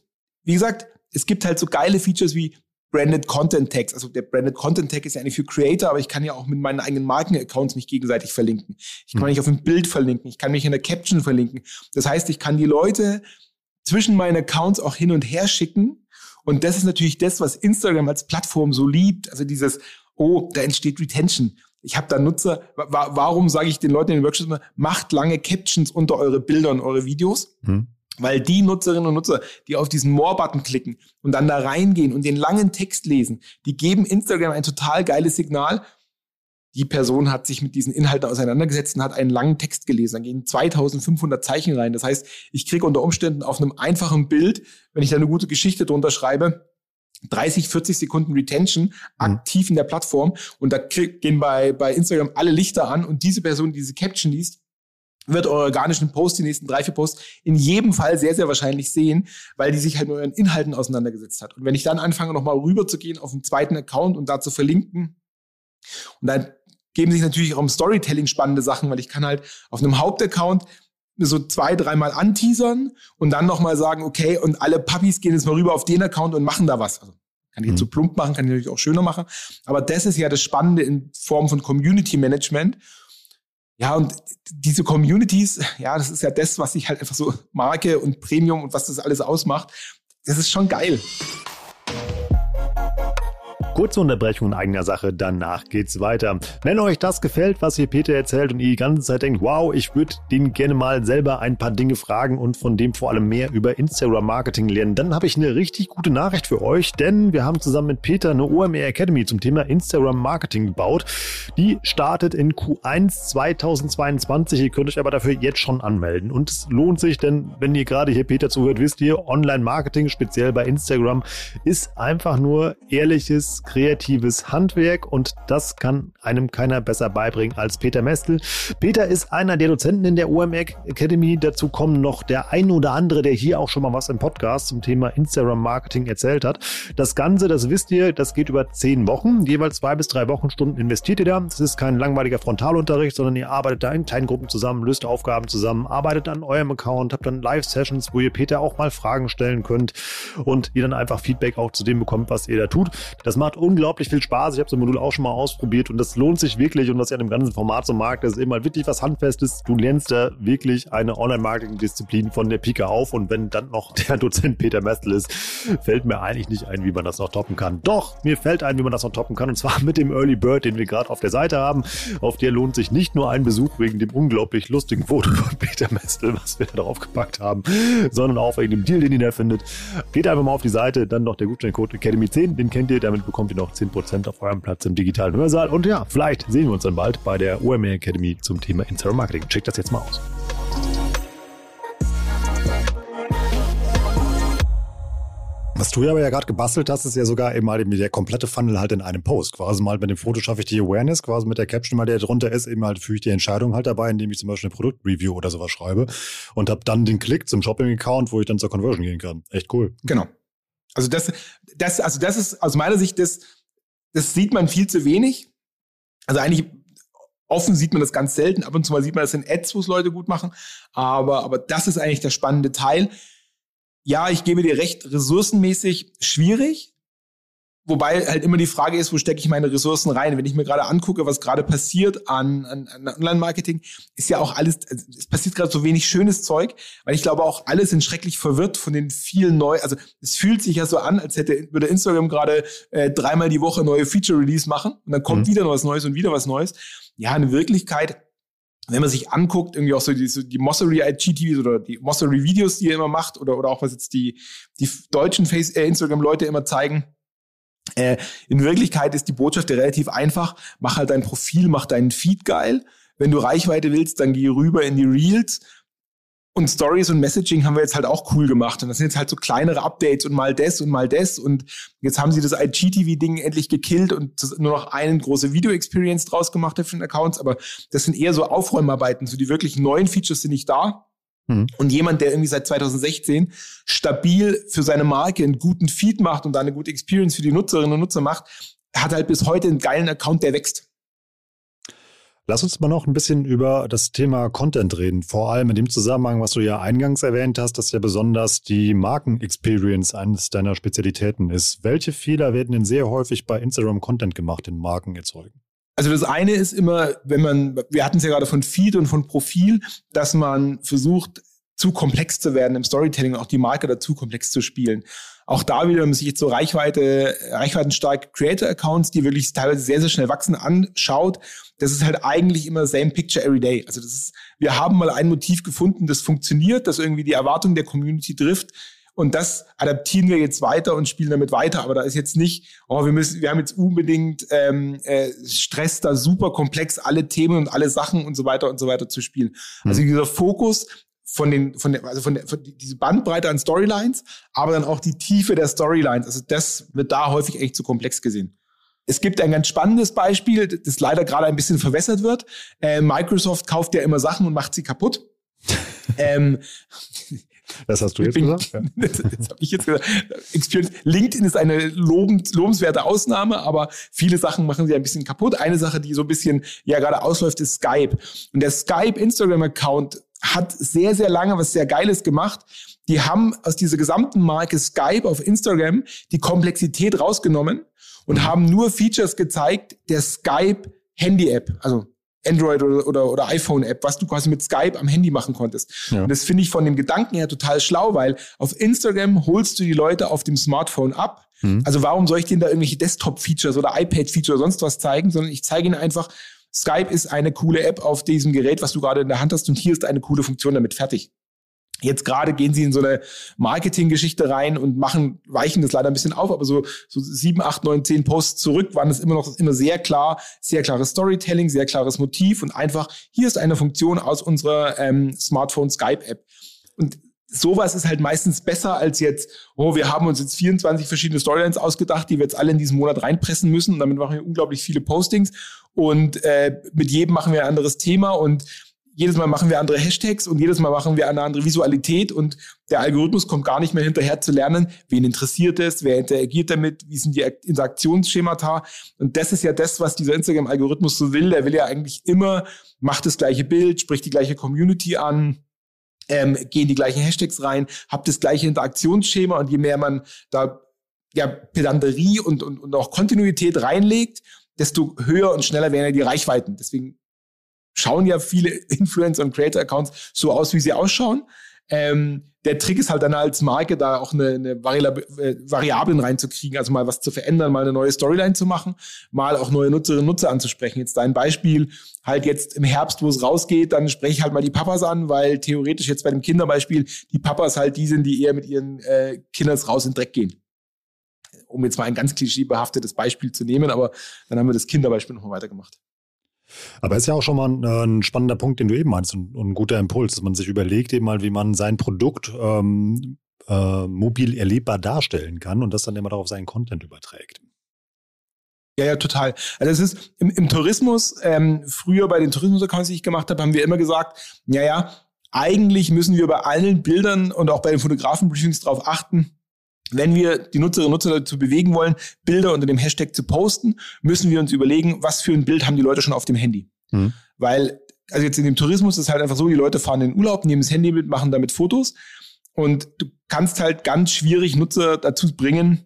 wie gesagt, es gibt halt so geile Features wie Branded Content Tags. Also der Branded Content Tag ist ja eigentlich für Creator, aber ich kann ja auch mit meinen eigenen Markenaccounts mich gegenseitig verlinken. Ich kann hm. mich auf ein Bild verlinken. Ich kann mich in der Caption verlinken. Das heißt, ich kann die Leute zwischen meinen Accounts auch hin und her schicken. Und das ist natürlich das, was Instagram als Plattform so liebt. Also dieses, oh, da entsteht Retention ich habe da Nutzer, wa warum sage ich den Leuten in den Workshops immer, macht lange Captions unter eure Bilder und eure Videos? Mhm. Weil die Nutzerinnen und Nutzer, die auf diesen More-Button klicken und dann da reingehen und den langen Text lesen, die geben Instagram ein total geiles Signal. Die Person hat sich mit diesen Inhalten auseinandergesetzt und hat einen langen Text gelesen. Dann gehen 2500 Zeichen rein. Das heißt, ich kriege unter Umständen auf einem einfachen Bild, wenn ich da eine gute Geschichte drunter schreibe, 30, 40 Sekunden Retention mhm. aktiv in der Plattform und da gehen bei, bei Instagram alle Lichter an und diese Person, die diese Caption liest, wird eure organischen Posts, die nächsten drei, vier Posts, in jedem Fall sehr, sehr wahrscheinlich sehen, weil die sich halt mit euren Inhalten auseinandergesetzt hat. Und wenn ich dann anfange, nochmal rüber zu gehen auf den zweiten Account und da zu verlinken, Und da geben sich natürlich auch im Storytelling spannende Sachen, weil ich kann halt auf einem Hauptaccount so zwei, dreimal anteasern und dann nochmal sagen, okay, und alle Puppies gehen jetzt mal rüber auf den Account und machen da was. Also kann ich jetzt mhm. so plump machen, kann ich natürlich auch schöner machen. Aber das ist ja das Spannende in Form von Community Management. Ja, und diese Communities, ja, das ist ja das, was ich halt einfach so Marke und Premium und was das alles ausmacht. Das ist schon geil. Kurze Unterbrechung in eigener Sache, danach geht's weiter. Wenn euch das gefällt, was hier Peter erzählt und ihr die ganze Zeit denkt, wow, ich würde den gerne mal selber ein paar Dinge fragen und von dem vor allem mehr über Instagram Marketing lernen, dann habe ich eine richtig gute Nachricht für euch, denn wir haben zusammen mit Peter eine OMR Academy zum Thema Instagram Marketing gebaut. Die startet in Q1 2022. Ihr könnt euch aber dafür jetzt schon anmelden und es lohnt sich, denn wenn ihr gerade hier Peter zuhört, wisst ihr, Online Marketing, speziell bei Instagram, ist einfach nur ehrliches, kreatives Handwerk und das kann einem keiner besser beibringen als Peter Mestel. Peter ist einer der Dozenten in der OMR Academy. Dazu kommen noch der ein oder andere, der hier auch schon mal was im Podcast zum Thema Instagram Marketing erzählt hat. Das Ganze, das wisst ihr, das geht über zehn Wochen. Jeweils zwei bis drei Wochenstunden investiert ihr da. Das ist kein langweiliger Frontalunterricht, sondern ihr arbeitet da in kleinen Gruppen zusammen, löst Aufgaben zusammen, arbeitet an eurem Account, habt dann Live-Sessions, wo ihr Peter auch mal Fragen stellen könnt und ihr dann einfach Feedback auch zu dem bekommt, was ihr da tut. Das macht unglaublich viel Spaß. Ich habe so ein Modul auch schon mal ausprobiert und das lohnt sich wirklich. Und was ich an dem ganzen Format so mag, das ist eben halt wirklich was Handfestes. Du lernst da wirklich eine Online-Marketing-Disziplin von der Pike auf. Und wenn dann noch der Dozent Peter Mestel ist, fällt mir eigentlich nicht ein, wie man das noch toppen kann. Doch, mir fällt ein, wie man das noch toppen kann. Und zwar mit dem Early Bird, den wir gerade auf der Seite haben. Auf der lohnt sich nicht nur ein Besuch wegen dem unglaublich lustigen Foto von Peter Mestel, was wir da draufgepackt haben, sondern auch wegen dem Deal, den ihr da findet. Geht einfach mal auf die Seite, dann noch der Gutscheincode Academy 10, den kennt ihr, damit bekommt bekommt ihr noch 10% auf eurem Platz im digitalen Hörsaal. Und ja, vielleicht sehen wir uns dann bald bei der OMR Academy zum Thema Instagram Marketing. Checkt das jetzt mal aus. Was du ja aber ja gerade gebastelt hast, ist ja sogar eben halt der komplette Funnel halt in einem Post. Quasi mal bei dem Foto schaffe ich die Awareness, quasi mit der Caption mal, der drunter ist, eben halt führe ich die Entscheidung halt dabei, indem ich zum Beispiel eine Produktreview oder sowas schreibe und habe dann den Klick zum Shopping-Account, wo ich dann zur Conversion gehen kann. Echt cool. Genau. Also das, das, also das ist aus meiner Sicht, das, das sieht man viel zu wenig. Also eigentlich offen sieht man das ganz selten. Ab und zu mal sieht man das in Ads, wo es Leute gut machen. Aber, aber das ist eigentlich der spannende Teil. Ja, ich gebe dir recht, ressourcenmäßig schwierig. Wobei halt immer die Frage ist, wo stecke ich meine Ressourcen rein? Wenn ich mir gerade angucke, was gerade passiert an, an, an Online-Marketing, ist ja auch alles, also es passiert gerade so wenig schönes Zeug, weil ich glaube auch alle sind schrecklich verwirrt von den vielen neu, also es fühlt sich ja so an, als hätte würde Instagram gerade äh, dreimal die Woche neue Feature-Release machen und dann kommt mhm. wieder was Neues und wieder was Neues. Ja, in Wirklichkeit wenn man sich anguckt, irgendwie auch so die, so die Mossery IGTVs oder die Mossery Videos, die er immer macht, oder, oder auch was jetzt die, die deutschen Face, äh, Instagram-Leute immer zeigen, äh, in Wirklichkeit ist die Botschaft ja relativ einfach. Mach halt dein Profil, mach deinen Feed geil. Wenn du Reichweite willst, dann geh rüber in die Reels. Und Stories und Messaging haben wir jetzt halt auch cool gemacht. Und das sind jetzt halt so kleinere Updates und mal das und mal das. Und jetzt haben sie das IGTV-Ding endlich gekillt und nur noch eine große Video-Experience draus gemacht auf den Accounts. Aber das sind eher so Aufräumarbeiten. So die wirklich neuen Features sind nicht da. Mhm. Und jemand, der irgendwie seit 2016 stabil für seine Marke einen guten Feed macht und da eine gute Experience für die Nutzerinnen und Nutzer macht, hat halt bis heute einen geilen Account, der wächst. Lass uns mal noch ein bisschen über das Thema Content reden. Vor allem in dem Zusammenhang, was du ja eingangs erwähnt hast, dass ja besonders die Marken-Experience eines deiner Spezialitäten ist. Welche Fehler werden denn sehr häufig bei Instagram Content gemacht, den Marken erzeugen? Also das eine ist immer, wenn man, wir hatten es ja gerade von Feed und von Profil, dass man versucht, zu komplex zu werden im Storytelling und auch die Marke dazu komplex zu spielen. Auch da wieder, wenn man sich jetzt so Reichweite, reichweitenstarke Creator-Accounts, die wirklich teilweise sehr, sehr schnell wachsen, anschaut, das ist halt eigentlich immer same picture every day. Also das ist, wir haben mal ein Motiv gefunden, das funktioniert, das irgendwie die Erwartung der Community trifft. Und das adaptieren wir jetzt weiter und spielen damit weiter. Aber da ist jetzt nicht, oh, wir müssen, wir haben jetzt unbedingt ähm, äh, Stress, da super komplex alle Themen und alle Sachen und so weiter und so weiter zu spielen. Mhm. Also dieser Fokus von den, von der, also von der, von diese Bandbreite an Storylines, aber dann auch die Tiefe der Storylines. Also das wird da häufig echt zu komplex gesehen. Es gibt ein ganz spannendes Beispiel, das leider gerade ein bisschen verwässert wird. Äh, Microsoft kauft ja immer Sachen und macht sie kaputt. ähm, Das hast du jetzt gesagt? Ja. das, das habe ich jetzt gesagt. Experience. LinkedIn ist eine lobend, lobenswerte Ausnahme, aber viele Sachen machen sie ein bisschen kaputt. Eine Sache, die so ein bisschen ja gerade ausläuft, ist Skype. Und der Skype Instagram-Account hat sehr, sehr lange was sehr Geiles gemacht. Die haben aus dieser gesamten Marke Skype auf Instagram die Komplexität rausgenommen und mhm. haben nur Features gezeigt der Skype Handy-App. Also Android oder, oder, oder iPhone-App, was du quasi mit Skype am Handy machen konntest. Ja. Und das finde ich von dem Gedanken her total schlau, weil auf Instagram holst du die Leute auf dem Smartphone ab. Mhm. Also warum soll ich denen da irgendwelche Desktop-Features oder iPad-Features oder sonst was zeigen, sondern ich zeige ihnen einfach, Skype ist eine coole App auf diesem Gerät, was du gerade in der Hand hast und hier ist eine coole Funktion damit fertig. Jetzt gerade gehen sie in so eine Marketinggeschichte rein und machen, weichen das leider ein bisschen auf, aber so, so sieben, acht, neun, zehn Posts zurück waren es immer noch immer sehr klar, sehr klares Storytelling, sehr klares Motiv und einfach, hier ist eine Funktion aus unserer ähm, Smartphone Skype-App. Und sowas ist halt meistens besser als jetzt, oh, wir haben uns jetzt 24 verschiedene Storylines ausgedacht, die wir jetzt alle in diesen Monat reinpressen müssen und damit machen wir unglaublich viele Postings und äh, mit jedem machen wir ein anderes Thema und jedes Mal machen wir andere Hashtags und jedes Mal machen wir eine andere Visualität und der Algorithmus kommt gar nicht mehr hinterher zu lernen, wen interessiert es, wer interagiert damit, wie sind die Interaktionsschemata. Und das ist ja das, was dieser Instagram-Algorithmus so will. Der will ja eigentlich immer, macht das gleiche Bild, spricht die gleiche Community an, ähm, gehen die gleichen Hashtags rein, habt das gleiche Interaktionsschema und je mehr man da ja, Pedanterie und, und, und auch Kontinuität reinlegt, desto höher und schneller werden ja die Reichweiten. Deswegen schauen ja viele Influencer und Creator-Accounts so aus, wie sie ausschauen. Ähm, der Trick ist halt dann als Marke da auch eine, eine äh, Variablen reinzukriegen, also mal was zu verändern, mal eine neue Storyline zu machen, mal auch neue Nutzerinnen und Nutzer anzusprechen. Jetzt dein Beispiel, halt jetzt im Herbst, wo es rausgeht, dann spreche ich halt mal die Papas an, weil theoretisch jetzt bei dem Kinderbeispiel die Papas halt die sind, die eher mit ihren äh, Kindern raus in den Dreck gehen. Um jetzt mal ein ganz klischeebehaftetes Beispiel zu nehmen, aber dann haben wir das Kinderbeispiel nochmal weitergemacht. Aber ist ja auch schon mal ein, äh, ein spannender Punkt, den du eben meinst und, und, ein guter Impuls, dass man sich überlegt eben mal, wie man sein Produkt ähm, äh, mobil erlebbar darstellen kann und das dann immer darauf seinen Content überträgt. Ja, ja, total. Also es ist im, im Tourismus, ähm, früher bei den Tourismus-Accounts, die ich gemacht habe, haben wir immer gesagt, ja, ja, eigentlich müssen wir bei allen Bildern und auch bei den Fotografen-Briefings darauf achten, wenn wir die Nutzerinnen und Nutzer dazu bewegen wollen, Bilder unter dem Hashtag zu posten, müssen wir uns überlegen, was für ein Bild haben die Leute schon auf dem Handy. Mhm. Weil, also jetzt in dem Tourismus ist es halt einfach so, die Leute fahren in den Urlaub, nehmen das Handy mit, machen damit Fotos. Und du kannst halt ganz schwierig Nutzer dazu bringen,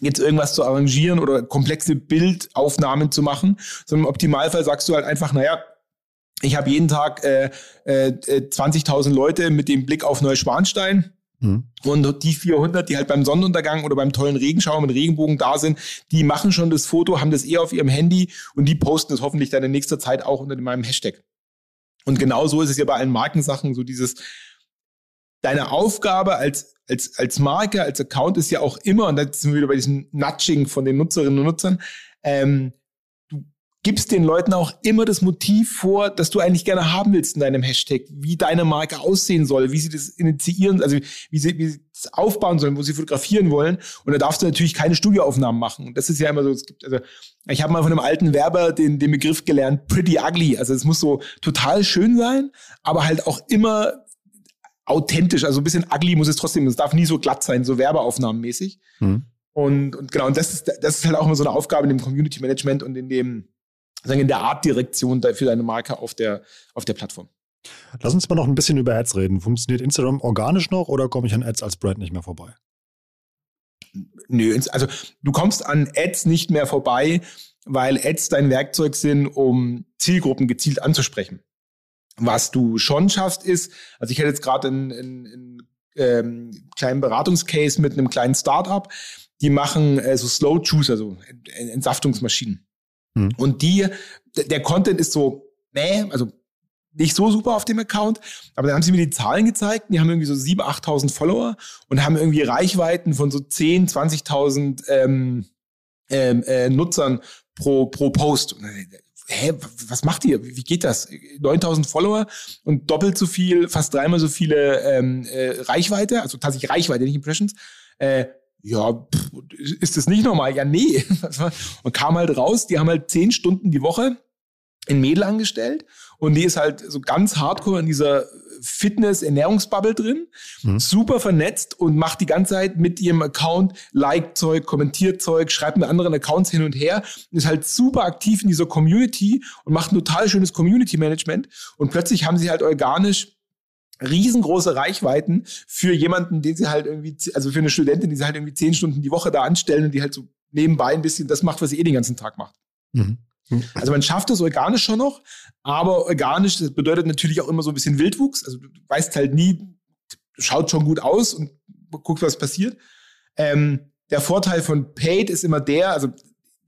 jetzt irgendwas zu arrangieren oder komplexe Bildaufnahmen zu machen, sondern im Optimalfall sagst du halt einfach, naja, ich habe jeden Tag äh, äh, 20.000 Leute mit dem Blick auf Neuschwanstein Mhm. Und die 400, die halt beim Sonnenuntergang oder beim tollen Regenschauer mit Regenbogen da sind, die machen schon das Foto, haben das eher auf ihrem Handy und die posten es hoffentlich dann in nächster Zeit auch unter meinem Hashtag. Und genau so ist es ja bei allen Markensachen, so dieses, deine Aufgabe als, als, als Marke, als Account ist ja auch immer, und da sind wir wieder bei diesem Nudging von den Nutzerinnen und Nutzern, ähm, gibst den Leuten auch immer das Motiv vor, das du eigentlich gerne haben willst in deinem Hashtag, wie deine Marke aussehen soll, wie sie das initiieren, also wie sie, wie sie das aufbauen sollen, wo sie fotografieren wollen. Und da darfst du natürlich keine Studioaufnahmen machen. Und das ist ja immer so, es gibt, also ich habe mal von einem alten Werber den, den Begriff gelernt, pretty ugly. Also es muss so total schön sein, aber halt auch immer authentisch, also ein bisschen ugly muss es trotzdem, es darf nie so glatt sein, so Werbeaufnahmenmäßig. Mhm. Und, und genau, und das ist, das ist halt auch immer so eine Aufgabe in dem Community Management und in dem, sagen, in der Artdirektion für deine Marke auf der, auf der Plattform. Lass uns mal noch ein bisschen über Ads reden. Funktioniert Instagram organisch noch oder komme ich an Ads als Brand nicht mehr vorbei? Nö, also du kommst an Ads nicht mehr vorbei, weil Ads dein Werkzeug sind, um Zielgruppen gezielt anzusprechen. Was du schon schaffst, ist, also ich hätte jetzt gerade einen, einen, einen ähm, kleinen Beratungscase mit einem kleinen Startup, die machen äh, so Slow Juice, also Entsaftungsmaschinen. Mhm. Und die, der Content ist so, nee, also nicht so super auf dem Account, aber dann haben sie mir die Zahlen gezeigt, die haben irgendwie so 7.000, 8.000 Follower und haben irgendwie Reichweiten von so 10.000, 20.000 ähm, ähm, äh, Nutzern pro, pro Post. Hä, was macht ihr? Wie geht das? 9000 Follower und doppelt so viel, fast dreimal so viele ähm, äh, Reichweite, also tatsächlich Reichweite, nicht Impressions. Äh, ja, pff, ist das nicht normal? Ja, nee. Und kam halt raus, die haben halt zehn Stunden die Woche in Mädel angestellt und die ist halt so ganz hardcore in dieser Fitness-Ernährungsbubble drin, mhm. super vernetzt und macht die ganze Zeit mit ihrem Account Like-Zeug, kommentiert Zeug, schreibt mit anderen Accounts hin und her und ist halt super aktiv in dieser Community und macht ein total schönes Community-Management. Und plötzlich haben sie halt organisch riesengroße Reichweiten für jemanden, den sie halt irgendwie, also für eine Studentin, die sie halt irgendwie zehn Stunden die Woche da anstellen und die halt so nebenbei ein bisschen das macht, was sie eh den ganzen Tag macht. Mhm. Also man schafft es organisch schon noch, aber organisch, das bedeutet natürlich auch immer so ein bisschen Wildwuchs. Also du weißt halt nie, schaut schon gut aus und guckst, was passiert. Ähm, der Vorteil von Paid ist immer der, also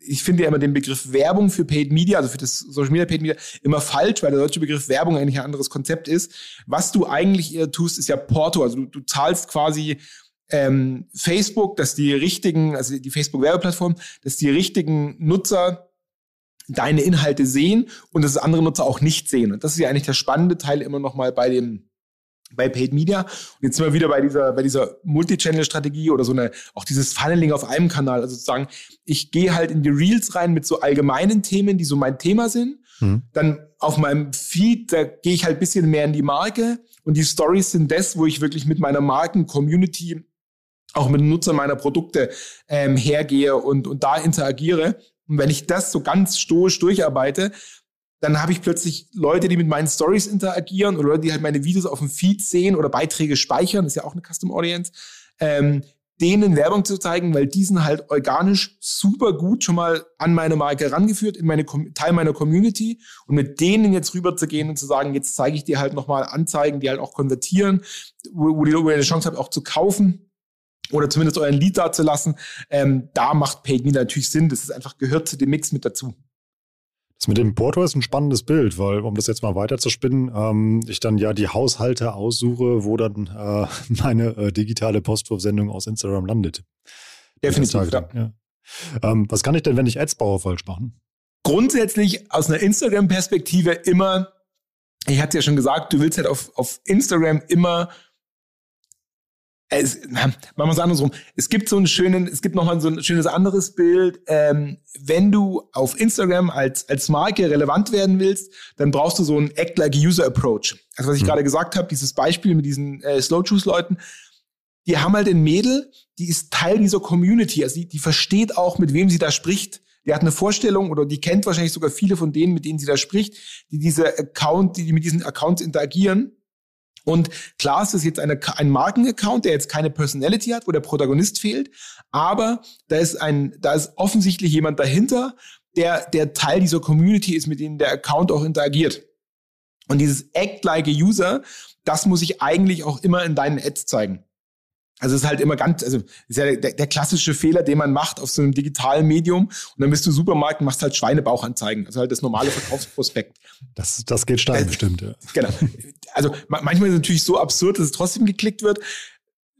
ich finde ja immer den Begriff Werbung für Paid Media, also für das Social Media Paid Media, immer falsch, weil der deutsche Begriff Werbung eigentlich ein anderes Konzept ist. Was du eigentlich eher tust, ist ja Porto. Also du, du zahlst quasi ähm, Facebook, dass die richtigen, also die Facebook-Werbeplattform, dass die richtigen Nutzer deine Inhalte sehen und dass andere Nutzer auch nicht sehen. Und das ist ja eigentlich der spannende Teil immer noch mal bei dem bei Paid Media. Und jetzt sind wir wieder bei dieser, bei dieser Multi-Channel-Strategie oder so eine, auch dieses Funneling auf einem Kanal. Also sozusagen, ich gehe halt in die Reels rein mit so allgemeinen Themen, die so mein Thema sind. Mhm. Dann auf meinem Feed, da gehe ich halt bisschen mehr in die Marke. Und die Stories sind das, wo ich wirklich mit meiner Marken-Community auch mit den Nutzern meiner Produkte ähm, hergehe und, und da interagiere. Und wenn ich das so ganz stoisch durcharbeite, dann habe ich plötzlich Leute, die mit meinen Stories interagieren oder Leute, die halt meine Videos auf dem Feed sehen oder Beiträge speichern, das ist ja auch eine Custom Audience, ähm, denen Werbung zu zeigen, weil die sind halt organisch super gut schon mal an meine Marke rangeführt, in meine Teil meiner Community und mit denen jetzt rüber zu gehen und zu sagen, jetzt zeige ich dir halt nochmal Anzeigen, die halt auch konvertieren, wo, wo, die, wo ihr eine Chance habt, auch zu kaufen oder zumindest euren Lead da zu lassen, ähm, da macht Paid Media natürlich Sinn. Das ist einfach gehört zu dem Mix mit dazu. Das mit dem Porto ist ein spannendes Bild, weil, um das jetzt mal weiter zu spinnen, ähm, ich dann ja die Haushalte aussuche, wo dann äh, meine äh, digitale Postwurfsendung aus Instagram landet. Definitiv, ja. ja. Ähm, was kann ich denn, wenn ich Ads baue, falsch machen? Grundsätzlich aus einer Instagram-Perspektive immer, ich hatte ja schon gesagt, du willst halt auf, auf Instagram immer es, machen wir es andersrum. Es gibt so einen schönen, es gibt nochmal so ein schönes anderes Bild. Ähm, wenn du auf Instagram als, als Marke relevant werden willst, dann brauchst du so einen Act like User Approach. Also was ich mhm. gerade gesagt habe, dieses Beispiel mit diesen äh, Slow Juice Leuten, die haben halt ein Mädel, die ist Teil dieser Community. Also die, die versteht auch, mit wem sie da spricht. Die hat eine Vorstellung oder die kennt wahrscheinlich sogar viele von denen, mit denen sie da spricht, die diese Account, die mit diesen Accounts interagieren. Und klar ist das jetzt eine, ein Markenaccount, der jetzt keine Personality hat, wo der Protagonist fehlt, aber da ist ein, da ist offensichtlich jemand dahinter, der, der Teil dieser Community ist, mit dem der Account auch interagiert. Und dieses Act like a User, das muss ich eigentlich auch immer in deinen Ads zeigen. Also es ist halt immer ganz, also ist ja der, der, klassische Fehler, den man macht auf so einem digitalen Medium. Und dann bist du Supermarkt und machst halt Schweinebauchanzeigen. Also halt das normale Verkaufsprospekt. Das, das geht steil, das, bestimmt, ja. Genau. Also manchmal ist es natürlich so absurd, dass es trotzdem geklickt wird.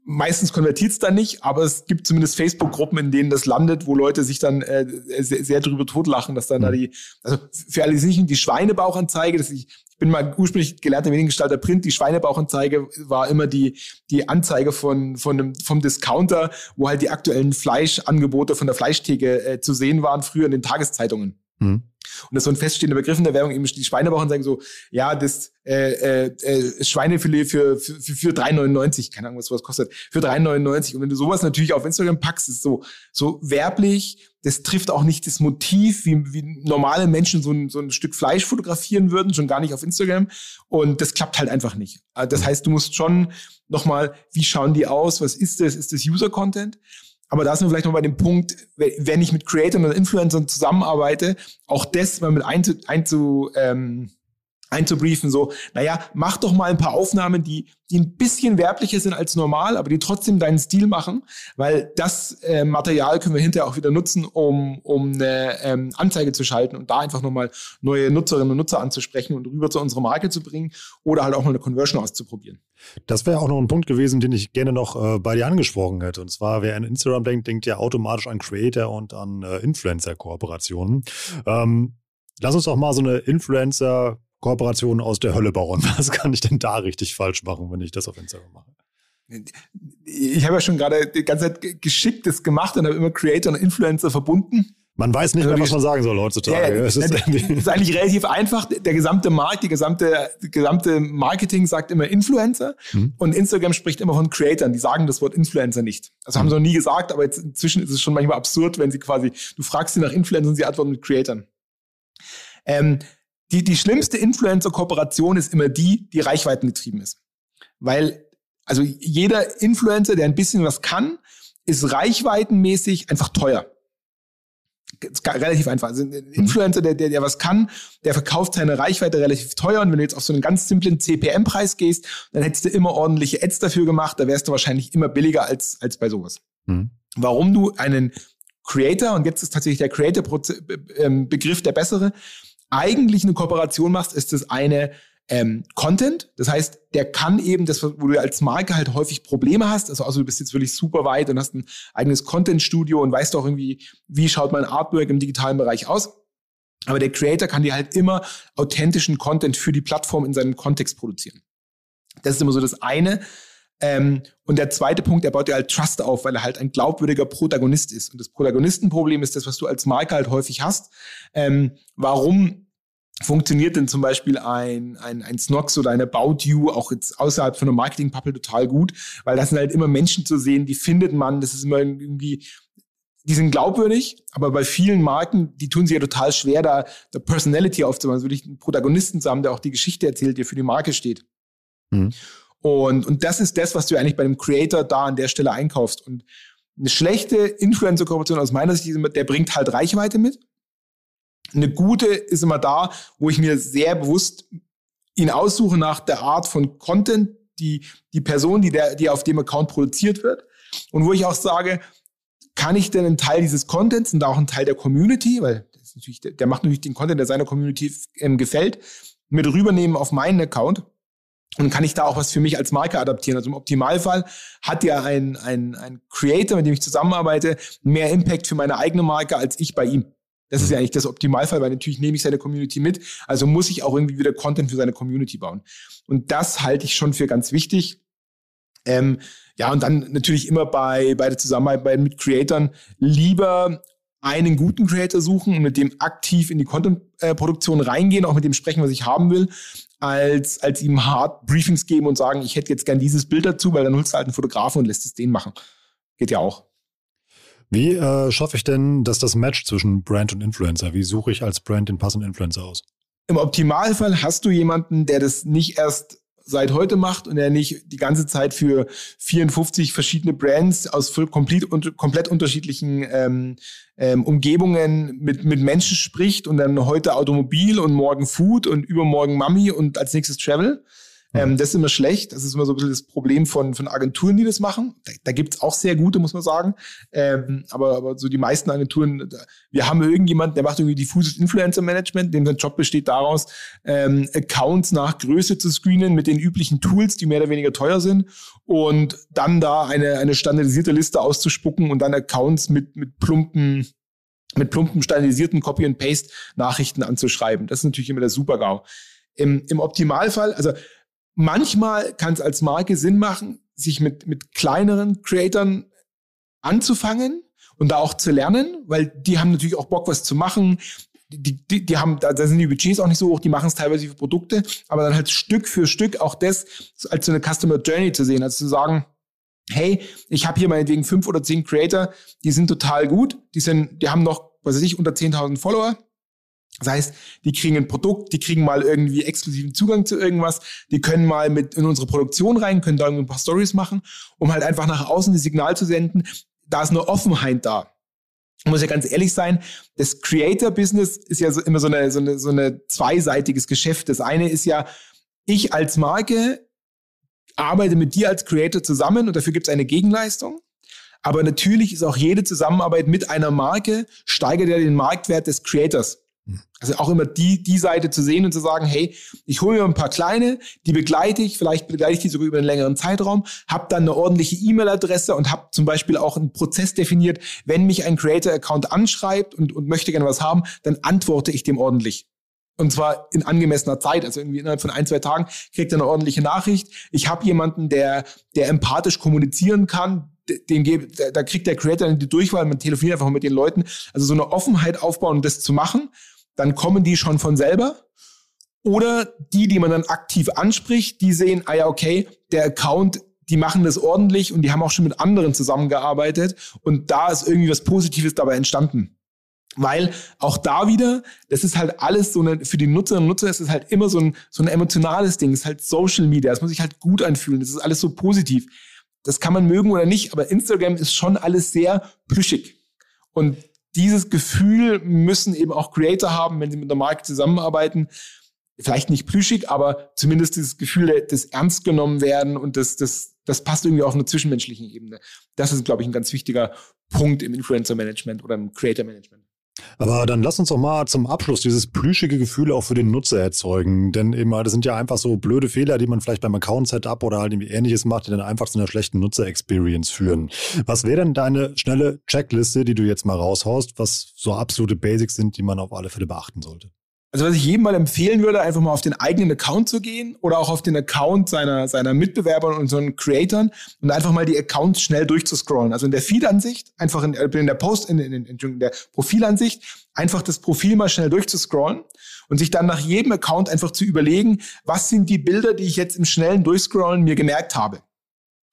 Meistens konvertiert es dann nicht, aber es gibt zumindest Facebook-Gruppen, in denen das landet, wo Leute sich dann äh, sehr, sehr drüber totlachen, dass dann mhm. da die, also für alle, die nicht die Schweinebauchanzeige, das ich, ich bin mal ursprünglich gelernter Mediengestalter Print, die Schweinebauchanzeige war immer die, die Anzeige von, von einem, vom Discounter, wo halt die aktuellen Fleischangebote von der Fleischtheke äh, zu sehen waren, früher in den Tageszeitungen. Mhm. Und das ist so ein feststehender Begriff in der Werbung, eben die Schweinebauern sagen so, ja, das äh, äh, äh Schweinefilet für, für, für 3,99, keine Ahnung, was sowas kostet, für 3,99. Und wenn du sowas natürlich auf Instagram packst, ist so, so werblich, das trifft auch nicht das Motiv, wie, wie normale Menschen so ein, so ein Stück Fleisch fotografieren würden, schon gar nicht auf Instagram. Und das klappt halt einfach nicht. Also das heißt, du musst schon nochmal, wie schauen die aus? Was ist das? Ist das User-Content? Aber da sind wir vielleicht noch bei dem Punkt, wenn ich mit Creators und Influencern zusammenarbeite, auch das mal mit einzu, einzu ähm, einzubriefen, so, naja, mach doch mal ein paar Aufnahmen, die, die ein bisschen werblicher sind als normal, aber die trotzdem deinen Stil machen, weil das äh, Material können wir hinterher auch wieder nutzen, um, um eine ähm, Anzeige zu schalten und da einfach nochmal neue Nutzerinnen und Nutzer anzusprechen und rüber zu unserer Marke zu bringen oder halt auch mal eine Conversion auszuprobieren. Das wäre auch noch ein Punkt gewesen, den ich gerne noch äh, bei dir angesprochen hätte. Und zwar, wer an Instagram denkt, denkt ja automatisch an Creator und an äh, Influencer-Kooperationen. Ähm, lass uns doch mal so eine Influencer- Kooperationen aus der Hölle bauen. Was kann ich denn da richtig falsch machen, wenn ich das auf Instagram mache? Ich habe ja schon gerade die ganze Zeit Geschicktes gemacht und habe immer Creator und Influencer verbunden. Man weiß nicht mehr, was man sagen soll heutzutage. Ja, es ist, ist, eigentlich relativ einfach. Der gesamte Markt, die gesamte, die gesamte Marketing sagt immer Influencer mhm. und Instagram spricht immer von Creatern. Die sagen das Wort Influencer nicht. Also mhm. haben sie noch nie gesagt, aber jetzt inzwischen ist es schon manchmal absurd, wenn sie quasi, du fragst sie nach Influencern und sie antworten mit Creatern. Ähm, die, die schlimmste Influencer-Kooperation ist immer die, die reichweitengetrieben ist. Weil, also jeder Influencer, der ein bisschen was kann, ist reichweitenmäßig einfach teuer relativ einfach. Also ein Influencer, der, der, der was kann, der verkauft seine Reichweite relativ teuer. Und wenn du jetzt auf so einen ganz simplen CPM-Preis gehst, dann hättest du immer ordentliche Ads dafür gemacht. Da wärst du wahrscheinlich immer billiger als, als bei sowas. Mhm. Warum du einen Creator, und jetzt ist tatsächlich der Creator-Begriff der bessere, eigentlich eine Kooperation machst, ist das eine, ähm, Content. Das heißt, der kann eben das, wo du als Marke halt häufig Probleme hast. Also, also du bist jetzt wirklich super weit und hast ein eigenes Content-Studio und weißt auch irgendwie, wie schaut mein Artwork im digitalen Bereich aus. Aber der Creator kann dir halt immer authentischen Content für die Plattform in seinem Kontext produzieren. Das ist immer so das eine. Ähm, und der zweite Punkt, er baut dir halt Trust auf, weil er halt ein glaubwürdiger Protagonist ist. Und das Protagonistenproblem ist das, was du als Marke halt häufig hast. Ähm, warum funktioniert denn zum Beispiel ein, ein, ein Snox oder eine About You auch jetzt außerhalb von einer Marketing-Bubble total gut, weil das sind halt immer Menschen zu sehen, die findet man, das ist immer irgendwie, die sind glaubwürdig, aber bei vielen Marken, die tun sich ja total schwer, da, da Personality aufzubauen, also wirklich einen Protagonisten zu haben, der auch die Geschichte erzählt, der für die Marke steht. Mhm. Und, und das ist das, was du eigentlich bei einem Creator da an der Stelle einkaufst. Und eine schlechte Influencer-Kooperation aus meiner Sicht, der bringt halt Reichweite mit. Eine gute ist immer da, wo ich mir sehr bewusst ihn aussuche nach der Art von Content, die, die Person, die, der, die auf dem Account produziert wird. Und wo ich auch sage, kann ich denn einen Teil dieses Contents und auch einen Teil der Community, weil natürlich, der macht natürlich den Content, der seiner Community ähm, gefällt, mit rübernehmen auf meinen Account. Und kann ich da auch was für mich als Marke adaptieren? Also im Optimalfall hat ja ein, ein, ein Creator, mit dem ich zusammenarbeite, mehr Impact für meine eigene Marke als ich bei ihm. Das ist ja eigentlich das Optimalfall, weil natürlich nehme ich seine Community mit. Also muss ich auch irgendwie wieder Content für seine Community bauen. Und das halte ich schon für ganz wichtig. Ähm, ja, und dann natürlich immer bei, bei der Zusammenarbeit mit Creatoren lieber einen guten Creator suchen und mit dem aktiv in die Content-Produktion reingehen, auch mit dem sprechen, was ich haben will, als, als ihm hart Briefings geben und sagen, ich hätte jetzt gern dieses Bild dazu, weil dann holst du halt einen Fotografen und lässt es den machen. Geht ja auch. Wie äh, schaffe ich denn, dass das Match zwischen Brand und Influencer? Wie suche ich als Brand den passenden Influencer aus? Im Optimalfall hast du jemanden, der das nicht erst seit heute macht und der nicht die ganze Zeit für 54 verschiedene Brands aus komplett, komplett unterschiedlichen ähm, ähm, Umgebungen mit, mit Menschen spricht und dann heute Automobil und morgen Food und übermorgen Mami und als nächstes Travel, ähm, das ist immer schlecht. Das ist immer so ein bisschen das Problem von, von Agenturen, die das machen. Da, da gibt's auch sehr gute, muss man sagen. Ähm, aber, aber so die meisten Agenturen, da, wir haben irgendjemanden, der macht irgendwie diffuses Influencer Management, dem sein Job besteht daraus, ähm, Accounts nach Größe zu screenen mit den üblichen Tools, die mehr oder weniger teuer sind und dann da eine, eine standardisierte Liste auszuspucken und dann Accounts mit, mit plumpen mit plumpen standardisierten Copy and Paste Nachrichten anzuschreiben. Das ist natürlich immer der Super-GAU. Im, Im Optimalfall, also manchmal kann es als Marke Sinn machen, sich mit, mit kleineren Creatoren anzufangen und da auch zu lernen, weil die haben natürlich auch Bock, was zu machen. Die, die, die haben, da, da sind die Budgets auch nicht so hoch, die machen es teilweise für Produkte, aber dann halt Stück für Stück auch das als so eine Customer Journey zu sehen, also zu sagen, hey, ich habe hier meinetwegen fünf oder zehn Creator, die sind total gut, die sind, die haben noch, was weiß ich, unter 10.000 Follower, das heißt, die kriegen ein Produkt, die kriegen mal irgendwie exklusiven Zugang zu irgendwas, die können mal mit in unsere Produktion rein, können da ein paar Stories machen, um halt einfach nach außen das Signal zu senden, da ist eine Offenheit da. Ich muss ja ganz ehrlich sein, das Creator-Business ist ja so, immer so eine, so, eine, so eine zweiseitiges Geschäft. Das eine ist ja, ich als Marke arbeite mit dir als Creator zusammen und dafür gibt es eine Gegenleistung. Aber natürlich ist auch jede Zusammenarbeit mit einer Marke steigert ja den Marktwert des Creators. Also auch immer die, die Seite zu sehen und zu sagen, hey, ich hole mir ein paar kleine, die begleite ich, vielleicht begleite ich die sogar über einen längeren Zeitraum, habe dann eine ordentliche E-Mail-Adresse und habe zum Beispiel auch einen Prozess definiert, wenn mich ein Creator-Account anschreibt und, und möchte gerne was haben, dann antworte ich dem ordentlich. Und zwar in angemessener Zeit, also irgendwie innerhalb von ein, zwei Tagen kriegt er eine ordentliche Nachricht. Ich habe jemanden, der, der empathisch kommunizieren kann, den, da kriegt der Creator die Durchwahl, man telefoniert einfach mit den Leuten. Also so eine Offenheit aufbauen, um das zu machen, dann kommen die schon von selber. Oder die, die man dann aktiv anspricht, die sehen, ah ja, okay, der Account, die machen das ordentlich und die haben auch schon mit anderen zusammengearbeitet und da ist irgendwie was Positives dabei entstanden. Weil auch da wieder, das ist halt alles so eine, für die Nutzerinnen und Nutzer ist es halt immer so ein, so ein emotionales Ding, das ist halt Social Media, das muss sich halt gut anfühlen, das ist alles so positiv. Das kann man mögen oder nicht, aber Instagram ist schon alles sehr plüschig. Und dieses Gefühl müssen eben auch Creator haben, wenn sie mit der Marke zusammenarbeiten. Vielleicht nicht plüschig, aber zumindest dieses Gefühl des ernst genommen werden und das, das, das passt irgendwie auf einer zwischenmenschlichen Ebene. Das ist, glaube ich, ein ganz wichtiger Punkt im Influencer Management oder im Creator Management. Aber dann lass uns doch mal zum Abschluss dieses plüschige Gefühl auch für den Nutzer erzeugen. Denn eben, das sind ja einfach so blöde Fehler, die man vielleicht beim Account-Setup oder halt irgendwie ähnliches macht, die dann einfach zu einer schlechten Nutzer-Experience führen. Was wäre denn deine schnelle Checkliste, die du jetzt mal raushaust, was so absolute Basics sind, die man auf alle Fälle beachten sollte? Also was ich jedem mal empfehlen würde, einfach mal auf den eigenen Account zu gehen oder auch auf den Account seiner, seiner Mitbewerber und einen Creatoren und einfach mal die Accounts schnell durchzuscrollen. Also in der Feed-Ansicht, einfach in, in der Post, in, in, in der Profilansicht, einfach das Profil mal schnell durchzuscrollen und sich dann nach jedem Account einfach zu überlegen, was sind die Bilder, die ich jetzt im schnellen Durchscrollen mir gemerkt habe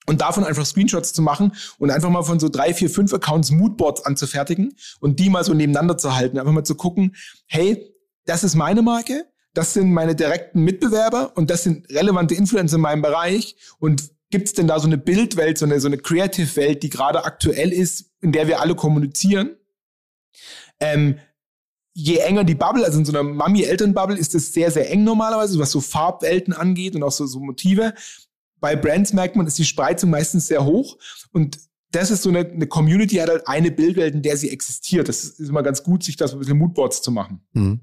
und davon einfach Screenshots zu machen und einfach mal von so drei, vier, fünf Accounts Moodboards anzufertigen und die mal so nebeneinander zu halten, einfach mal zu gucken, hey, das ist meine Marke, das sind meine direkten Mitbewerber und das sind relevante Influencer in meinem Bereich. Und gibt es denn da so eine Bildwelt, so eine, so eine Creative-Welt, die gerade aktuell ist, in der wir alle kommunizieren? Ähm, je enger die Bubble, also in so einer Mami-Eltern-Bubble, ist es sehr, sehr eng normalerweise, was so Farbwelten angeht und auch so, so Motive. Bei Brands merkt man, ist die Spreizung meistens sehr hoch und das ist so eine, eine Community, hat halt eine Bildwelt, in der sie existiert. Das ist immer ganz gut, sich das ein bisschen Moodboards zu machen. Mhm.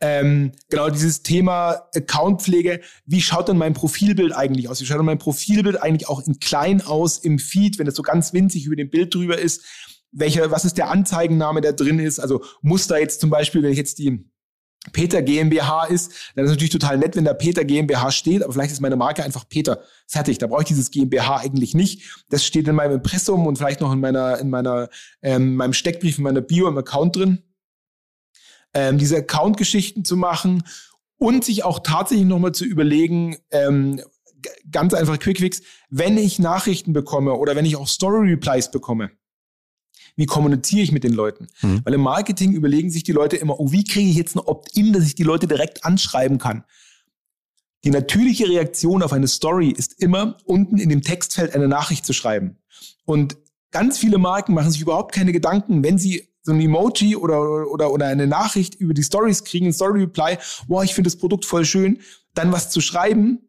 Ähm, genau dieses Thema Accountpflege. Wie schaut denn mein Profilbild eigentlich aus? Wie schaut denn mein Profilbild eigentlich auch in klein aus im Feed, wenn es so ganz winzig über dem Bild drüber ist? Welcher, was ist der Anzeigenname, der drin ist? Also muss da jetzt zum Beispiel, wenn ich jetzt die Peter GmbH ist, dann ist es natürlich total nett, wenn da Peter GmbH steht, aber vielleicht ist meine Marke einfach Peter. Fertig. Da brauche ich dieses GmbH eigentlich nicht. Das steht in meinem Impressum und vielleicht noch in meiner, in meiner, ähm, meinem Steckbrief, in meiner Bio im Account drin ähm, diese Account-Geschichten zu machen und sich auch tatsächlich nochmal zu überlegen, ähm, ganz einfach Quickfix, wenn ich Nachrichten bekomme oder wenn ich auch Story-Replies bekomme, wie kommuniziere ich mit den Leuten? Mhm. Weil im Marketing überlegen sich die Leute immer, oh, wie kriege ich jetzt ein Opt-in, dass ich die Leute direkt anschreiben kann? Die natürliche Reaktion auf eine Story ist immer, unten in dem Textfeld eine Nachricht zu schreiben. Und ganz viele Marken machen sich überhaupt keine Gedanken, wenn sie so ein Emoji oder, oder, oder eine Nachricht über die Stories kriegen, ein Story-Reply, wow, ich finde das Produkt voll schön, dann was zu schreiben,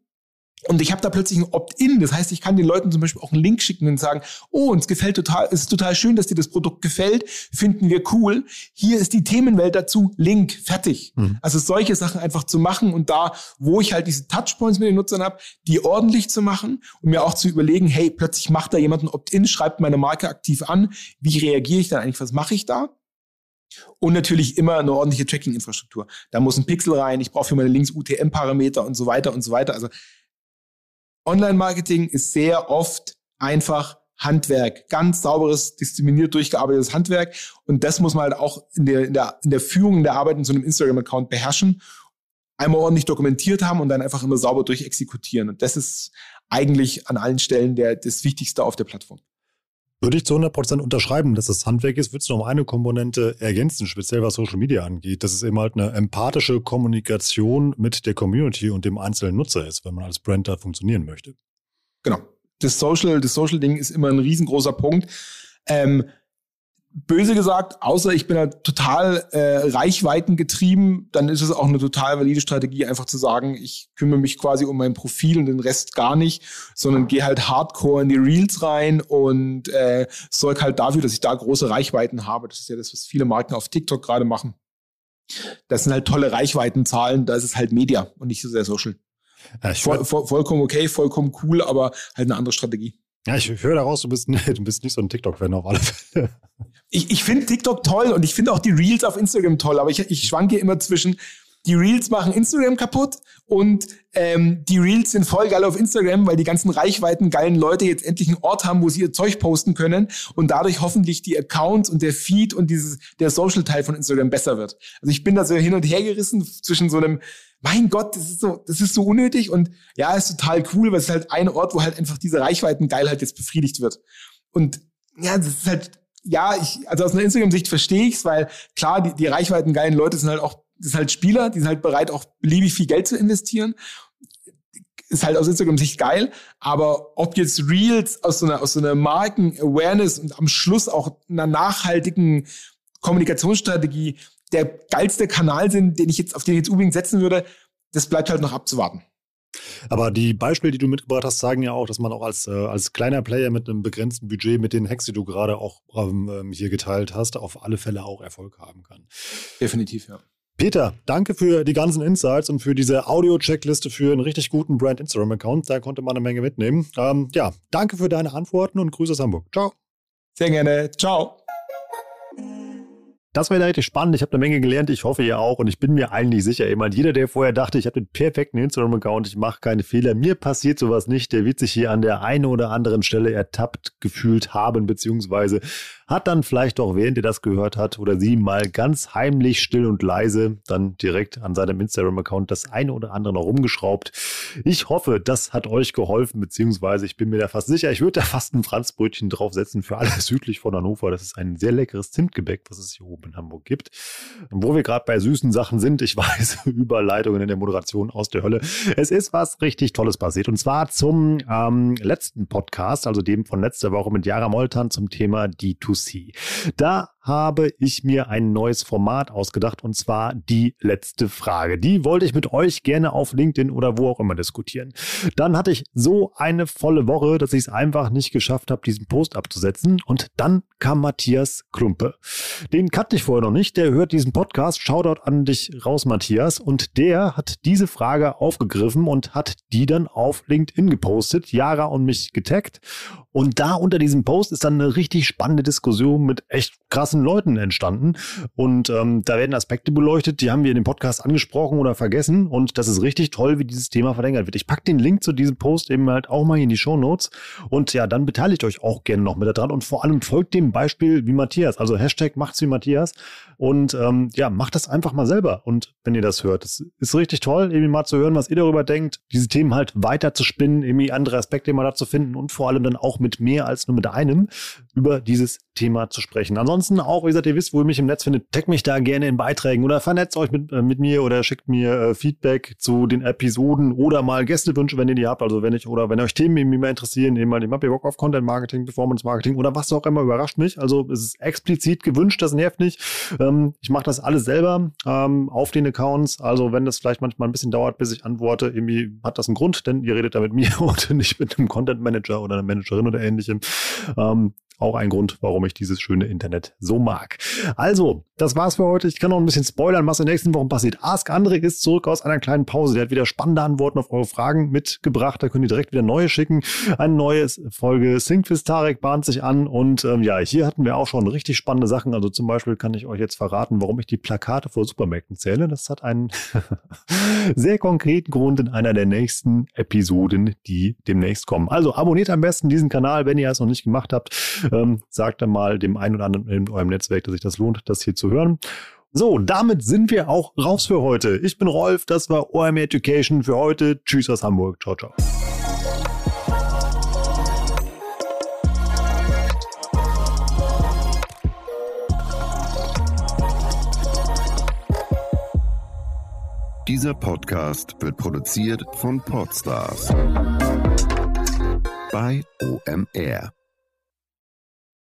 und ich habe da plötzlich ein Opt-in. Das heißt, ich kann den Leuten zum Beispiel auch einen Link schicken und sagen, oh, uns gefällt total, es ist total schön, dass dir das Produkt gefällt, finden wir cool. Hier ist die Themenwelt dazu, Link, fertig. Mhm. Also solche Sachen einfach zu machen und da, wo ich halt diese Touchpoints mit den Nutzern habe, die ordentlich zu machen und mir auch zu überlegen, hey, plötzlich macht da jemand ein Opt-in, schreibt meine Marke aktiv an. Wie reagiere ich dann eigentlich? Was mache ich da? Und natürlich immer eine ordentliche Tracking-Infrastruktur. Da muss ein Pixel rein, ich brauche für meine Links UTM-Parameter und so weiter und so weiter. Also Online-Marketing ist sehr oft einfach Handwerk, ganz sauberes, diszipliniert durchgearbeitetes Handwerk. Und das muss man halt auch in der, in der, in der Führung, in der Arbeit in so einem Instagram-Account beherrschen, einmal ordentlich dokumentiert haben und dann einfach immer sauber durchexekutieren. Und das ist eigentlich an allen Stellen der, das Wichtigste auf der Plattform. Würde ich zu 100% unterschreiben, dass das Handwerk ist, würde es noch eine Komponente ergänzen, speziell was Social Media angeht. Das ist eben halt eine empathische Kommunikation mit der Community und dem einzelnen Nutzer ist, wenn man als Brand da funktionieren möchte. Genau. Das Social, das Social-Ding ist immer ein riesengroßer Punkt. Ähm, böse gesagt, außer ich bin halt total äh, Reichweiten getrieben, dann ist es auch eine total valide Strategie, einfach zu sagen, ich kümmere mich quasi um mein Profil und den Rest gar nicht, sondern gehe halt hardcore in die Reels rein und äh, sorge halt dafür, dass ich da große Reichweiten habe. Das ist ja das, was viele Marken auf TikTok gerade machen. Das sind halt tolle Reichweitenzahlen, da ist es halt Media und nicht so sehr Social. Ja, voll, voll, vollkommen okay, vollkommen cool, aber halt eine andere Strategie. Ja, ich höre daraus, du bist, du bist nicht so ein TikTok-Fan auf alle Fälle. Ich, ich finde TikTok toll und ich finde auch die Reels auf Instagram toll, aber ich, ich schwanke immer zwischen, die Reels machen Instagram kaputt und ähm, die Reels sind voll geil auf Instagram, weil die ganzen Reichweiten geilen Leute jetzt endlich einen Ort haben, wo sie ihr Zeug posten können und dadurch hoffentlich die Accounts und der Feed und dieses der Social Teil von Instagram besser wird. Also ich bin da so hin und her gerissen zwischen so einem mein Gott, das ist so, das ist so unnötig und ja, ist total cool, weil es ist halt ein Ort, wo halt einfach diese Reichweitengeilheit jetzt befriedigt wird. Und ja, das ist halt, ja, ich, also aus einer Instagram-Sicht verstehe ich's, weil klar, die, die Reichweitengeilen Leute sind halt auch, das sind halt Spieler, die sind halt bereit, auch beliebig viel Geld zu investieren. Ist halt aus Instagram-Sicht geil, aber ob jetzt Reels aus so einer, aus so einer Marken-Awareness und am Schluss auch einer nachhaltigen Kommunikationsstrategie der geilste Kanal sind, den ich jetzt, auf den ich jetzt unbedingt setzen würde, das bleibt halt noch abzuwarten. Aber die Beispiele, die du mitgebracht hast, zeigen ja auch, dass man auch als, äh, als kleiner Player mit einem begrenzten Budget, mit den Hacks, die du gerade auch ähm, hier geteilt hast, auf alle Fälle auch Erfolg haben kann. Definitiv, ja. Peter, danke für die ganzen Insights und für diese Audio-Checkliste für einen richtig guten Brand-Instagram-Account. Da konnte man eine Menge mitnehmen. Ähm, ja, danke für deine Antworten und Grüße aus Hamburg. Ciao. Sehr gerne. Ciao. Das war ja richtig spannend. Ich habe eine Menge gelernt. Ich hoffe ihr auch. Und ich bin mir eigentlich sicher, jemand, jeder, der vorher dachte, ich habe den perfekten Instagram-Account, ich mache keine Fehler, mir passiert sowas nicht, der wird sich hier an der einen oder anderen Stelle ertappt gefühlt haben, beziehungsweise hat dann vielleicht auch, während ihr das gehört hat oder sie mal ganz heimlich, still und leise dann direkt an seinem Instagram-Account das eine oder andere noch rumgeschraubt. Ich hoffe, das hat euch geholfen, beziehungsweise ich bin mir da fast sicher, ich würde da fast ein Franzbrötchen draufsetzen für alle südlich von Hannover. Das ist ein sehr leckeres Zimtgebäck, was es hier oben in Hamburg gibt. Und wo wir gerade bei süßen Sachen sind, ich weiß, Überleitungen in der Moderation aus der Hölle. Es ist was richtig Tolles passiert. Und zwar zum ähm, letzten Podcast, also dem von letzter Woche mit Jara Moltan zum Thema D2C. C. Da habe ich mir ein neues Format ausgedacht und zwar die letzte Frage. Die wollte ich mit euch gerne auf LinkedIn oder wo auch immer diskutieren. Dann hatte ich so eine volle Woche, dass ich es einfach nicht geschafft habe, diesen Post abzusetzen und dann kam Matthias Klumpe. Den kannte ich vorher noch nicht, der hört diesen Podcast. Shoutout an dich raus, Matthias. Und der hat diese Frage aufgegriffen und hat die dann auf LinkedIn gepostet, Jara und mich getaggt. Und da unter diesem Post ist dann eine richtig spannende Diskussion mit echt krassen Leuten entstanden. Und ähm, da werden Aspekte beleuchtet, die haben wir in dem Podcast angesprochen oder vergessen. Und das ist richtig toll, wie dieses Thema verlängert wird. Ich packe den Link zu diesem Post eben halt auch mal in die Show Notes. Und ja, dann beteiligt euch auch gerne noch mit daran und vor allem folgt dem Beispiel wie Matthias. Also Hashtag macht's wie Matthias. Und ähm, ja, macht das einfach mal selber. Und wenn ihr das hört, das ist richtig toll, irgendwie mal zu hören, was ihr darüber denkt, diese Themen halt weiter zu spinnen, irgendwie andere Aspekte mal dazu finden und vor allem dann auch mit mehr als nur mit einem über dieses Thema zu sprechen. Ansonsten auch, wie gesagt, ihr wisst, wo ihr mich im Netz findet, taggt mich da gerne in Beiträgen oder vernetzt euch mit, äh, mit mir oder schickt mir äh, Feedback zu den Episoden oder mal Gästewünsche, wenn ihr die habt. Also wenn ich oder wenn euch Themen irgendwie mehr interessieren, eben mal, ich habe Bock auf Content Marketing, Performance Marketing oder was auch immer, überrascht mich. Also es ist explizit gewünscht, das nervt nicht. Ähm, ich mache das alles selber ähm, auf den Accounts. Also wenn das vielleicht manchmal ein bisschen dauert, bis ich antworte, irgendwie hat das einen Grund, denn ihr redet da mit mir und nicht mit einem Content Manager oder einer Managerin oder ähnlichem. Ähm, auch ein Grund, warum ich dieses schöne Internet so mag. Also, das war's für heute. Ich kann noch ein bisschen spoilern, was in den nächsten Wochen passiert. Ask André ist zurück aus einer kleinen Pause. Der hat wieder spannende Antworten auf eure Fragen mitgebracht. Da könnt ihr direkt wieder neue schicken. Eine neue Folge Syncfist Tarek bahnt sich an. Und ähm, ja, hier hatten wir auch schon richtig spannende Sachen. Also zum Beispiel kann ich euch jetzt verraten, warum ich die Plakate vor Supermärkten zähle. Das hat einen sehr konkreten Grund in einer der nächsten Episoden, die demnächst kommen. Also abonniert am besten diesen Kanal, wenn ihr es noch nicht gemacht habt. Ähm, sagt dann mal dem einen oder anderen in eurem Netzwerk, dass sich das lohnt, das hier zu hören. So, damit sind wir auch raus für heute. Ich bin Rolf, das war OM Education für heute. Tschüss aus Hamburg. Ciao, ciao. Dieser Podcast wird produziert von Podstars bei OMR.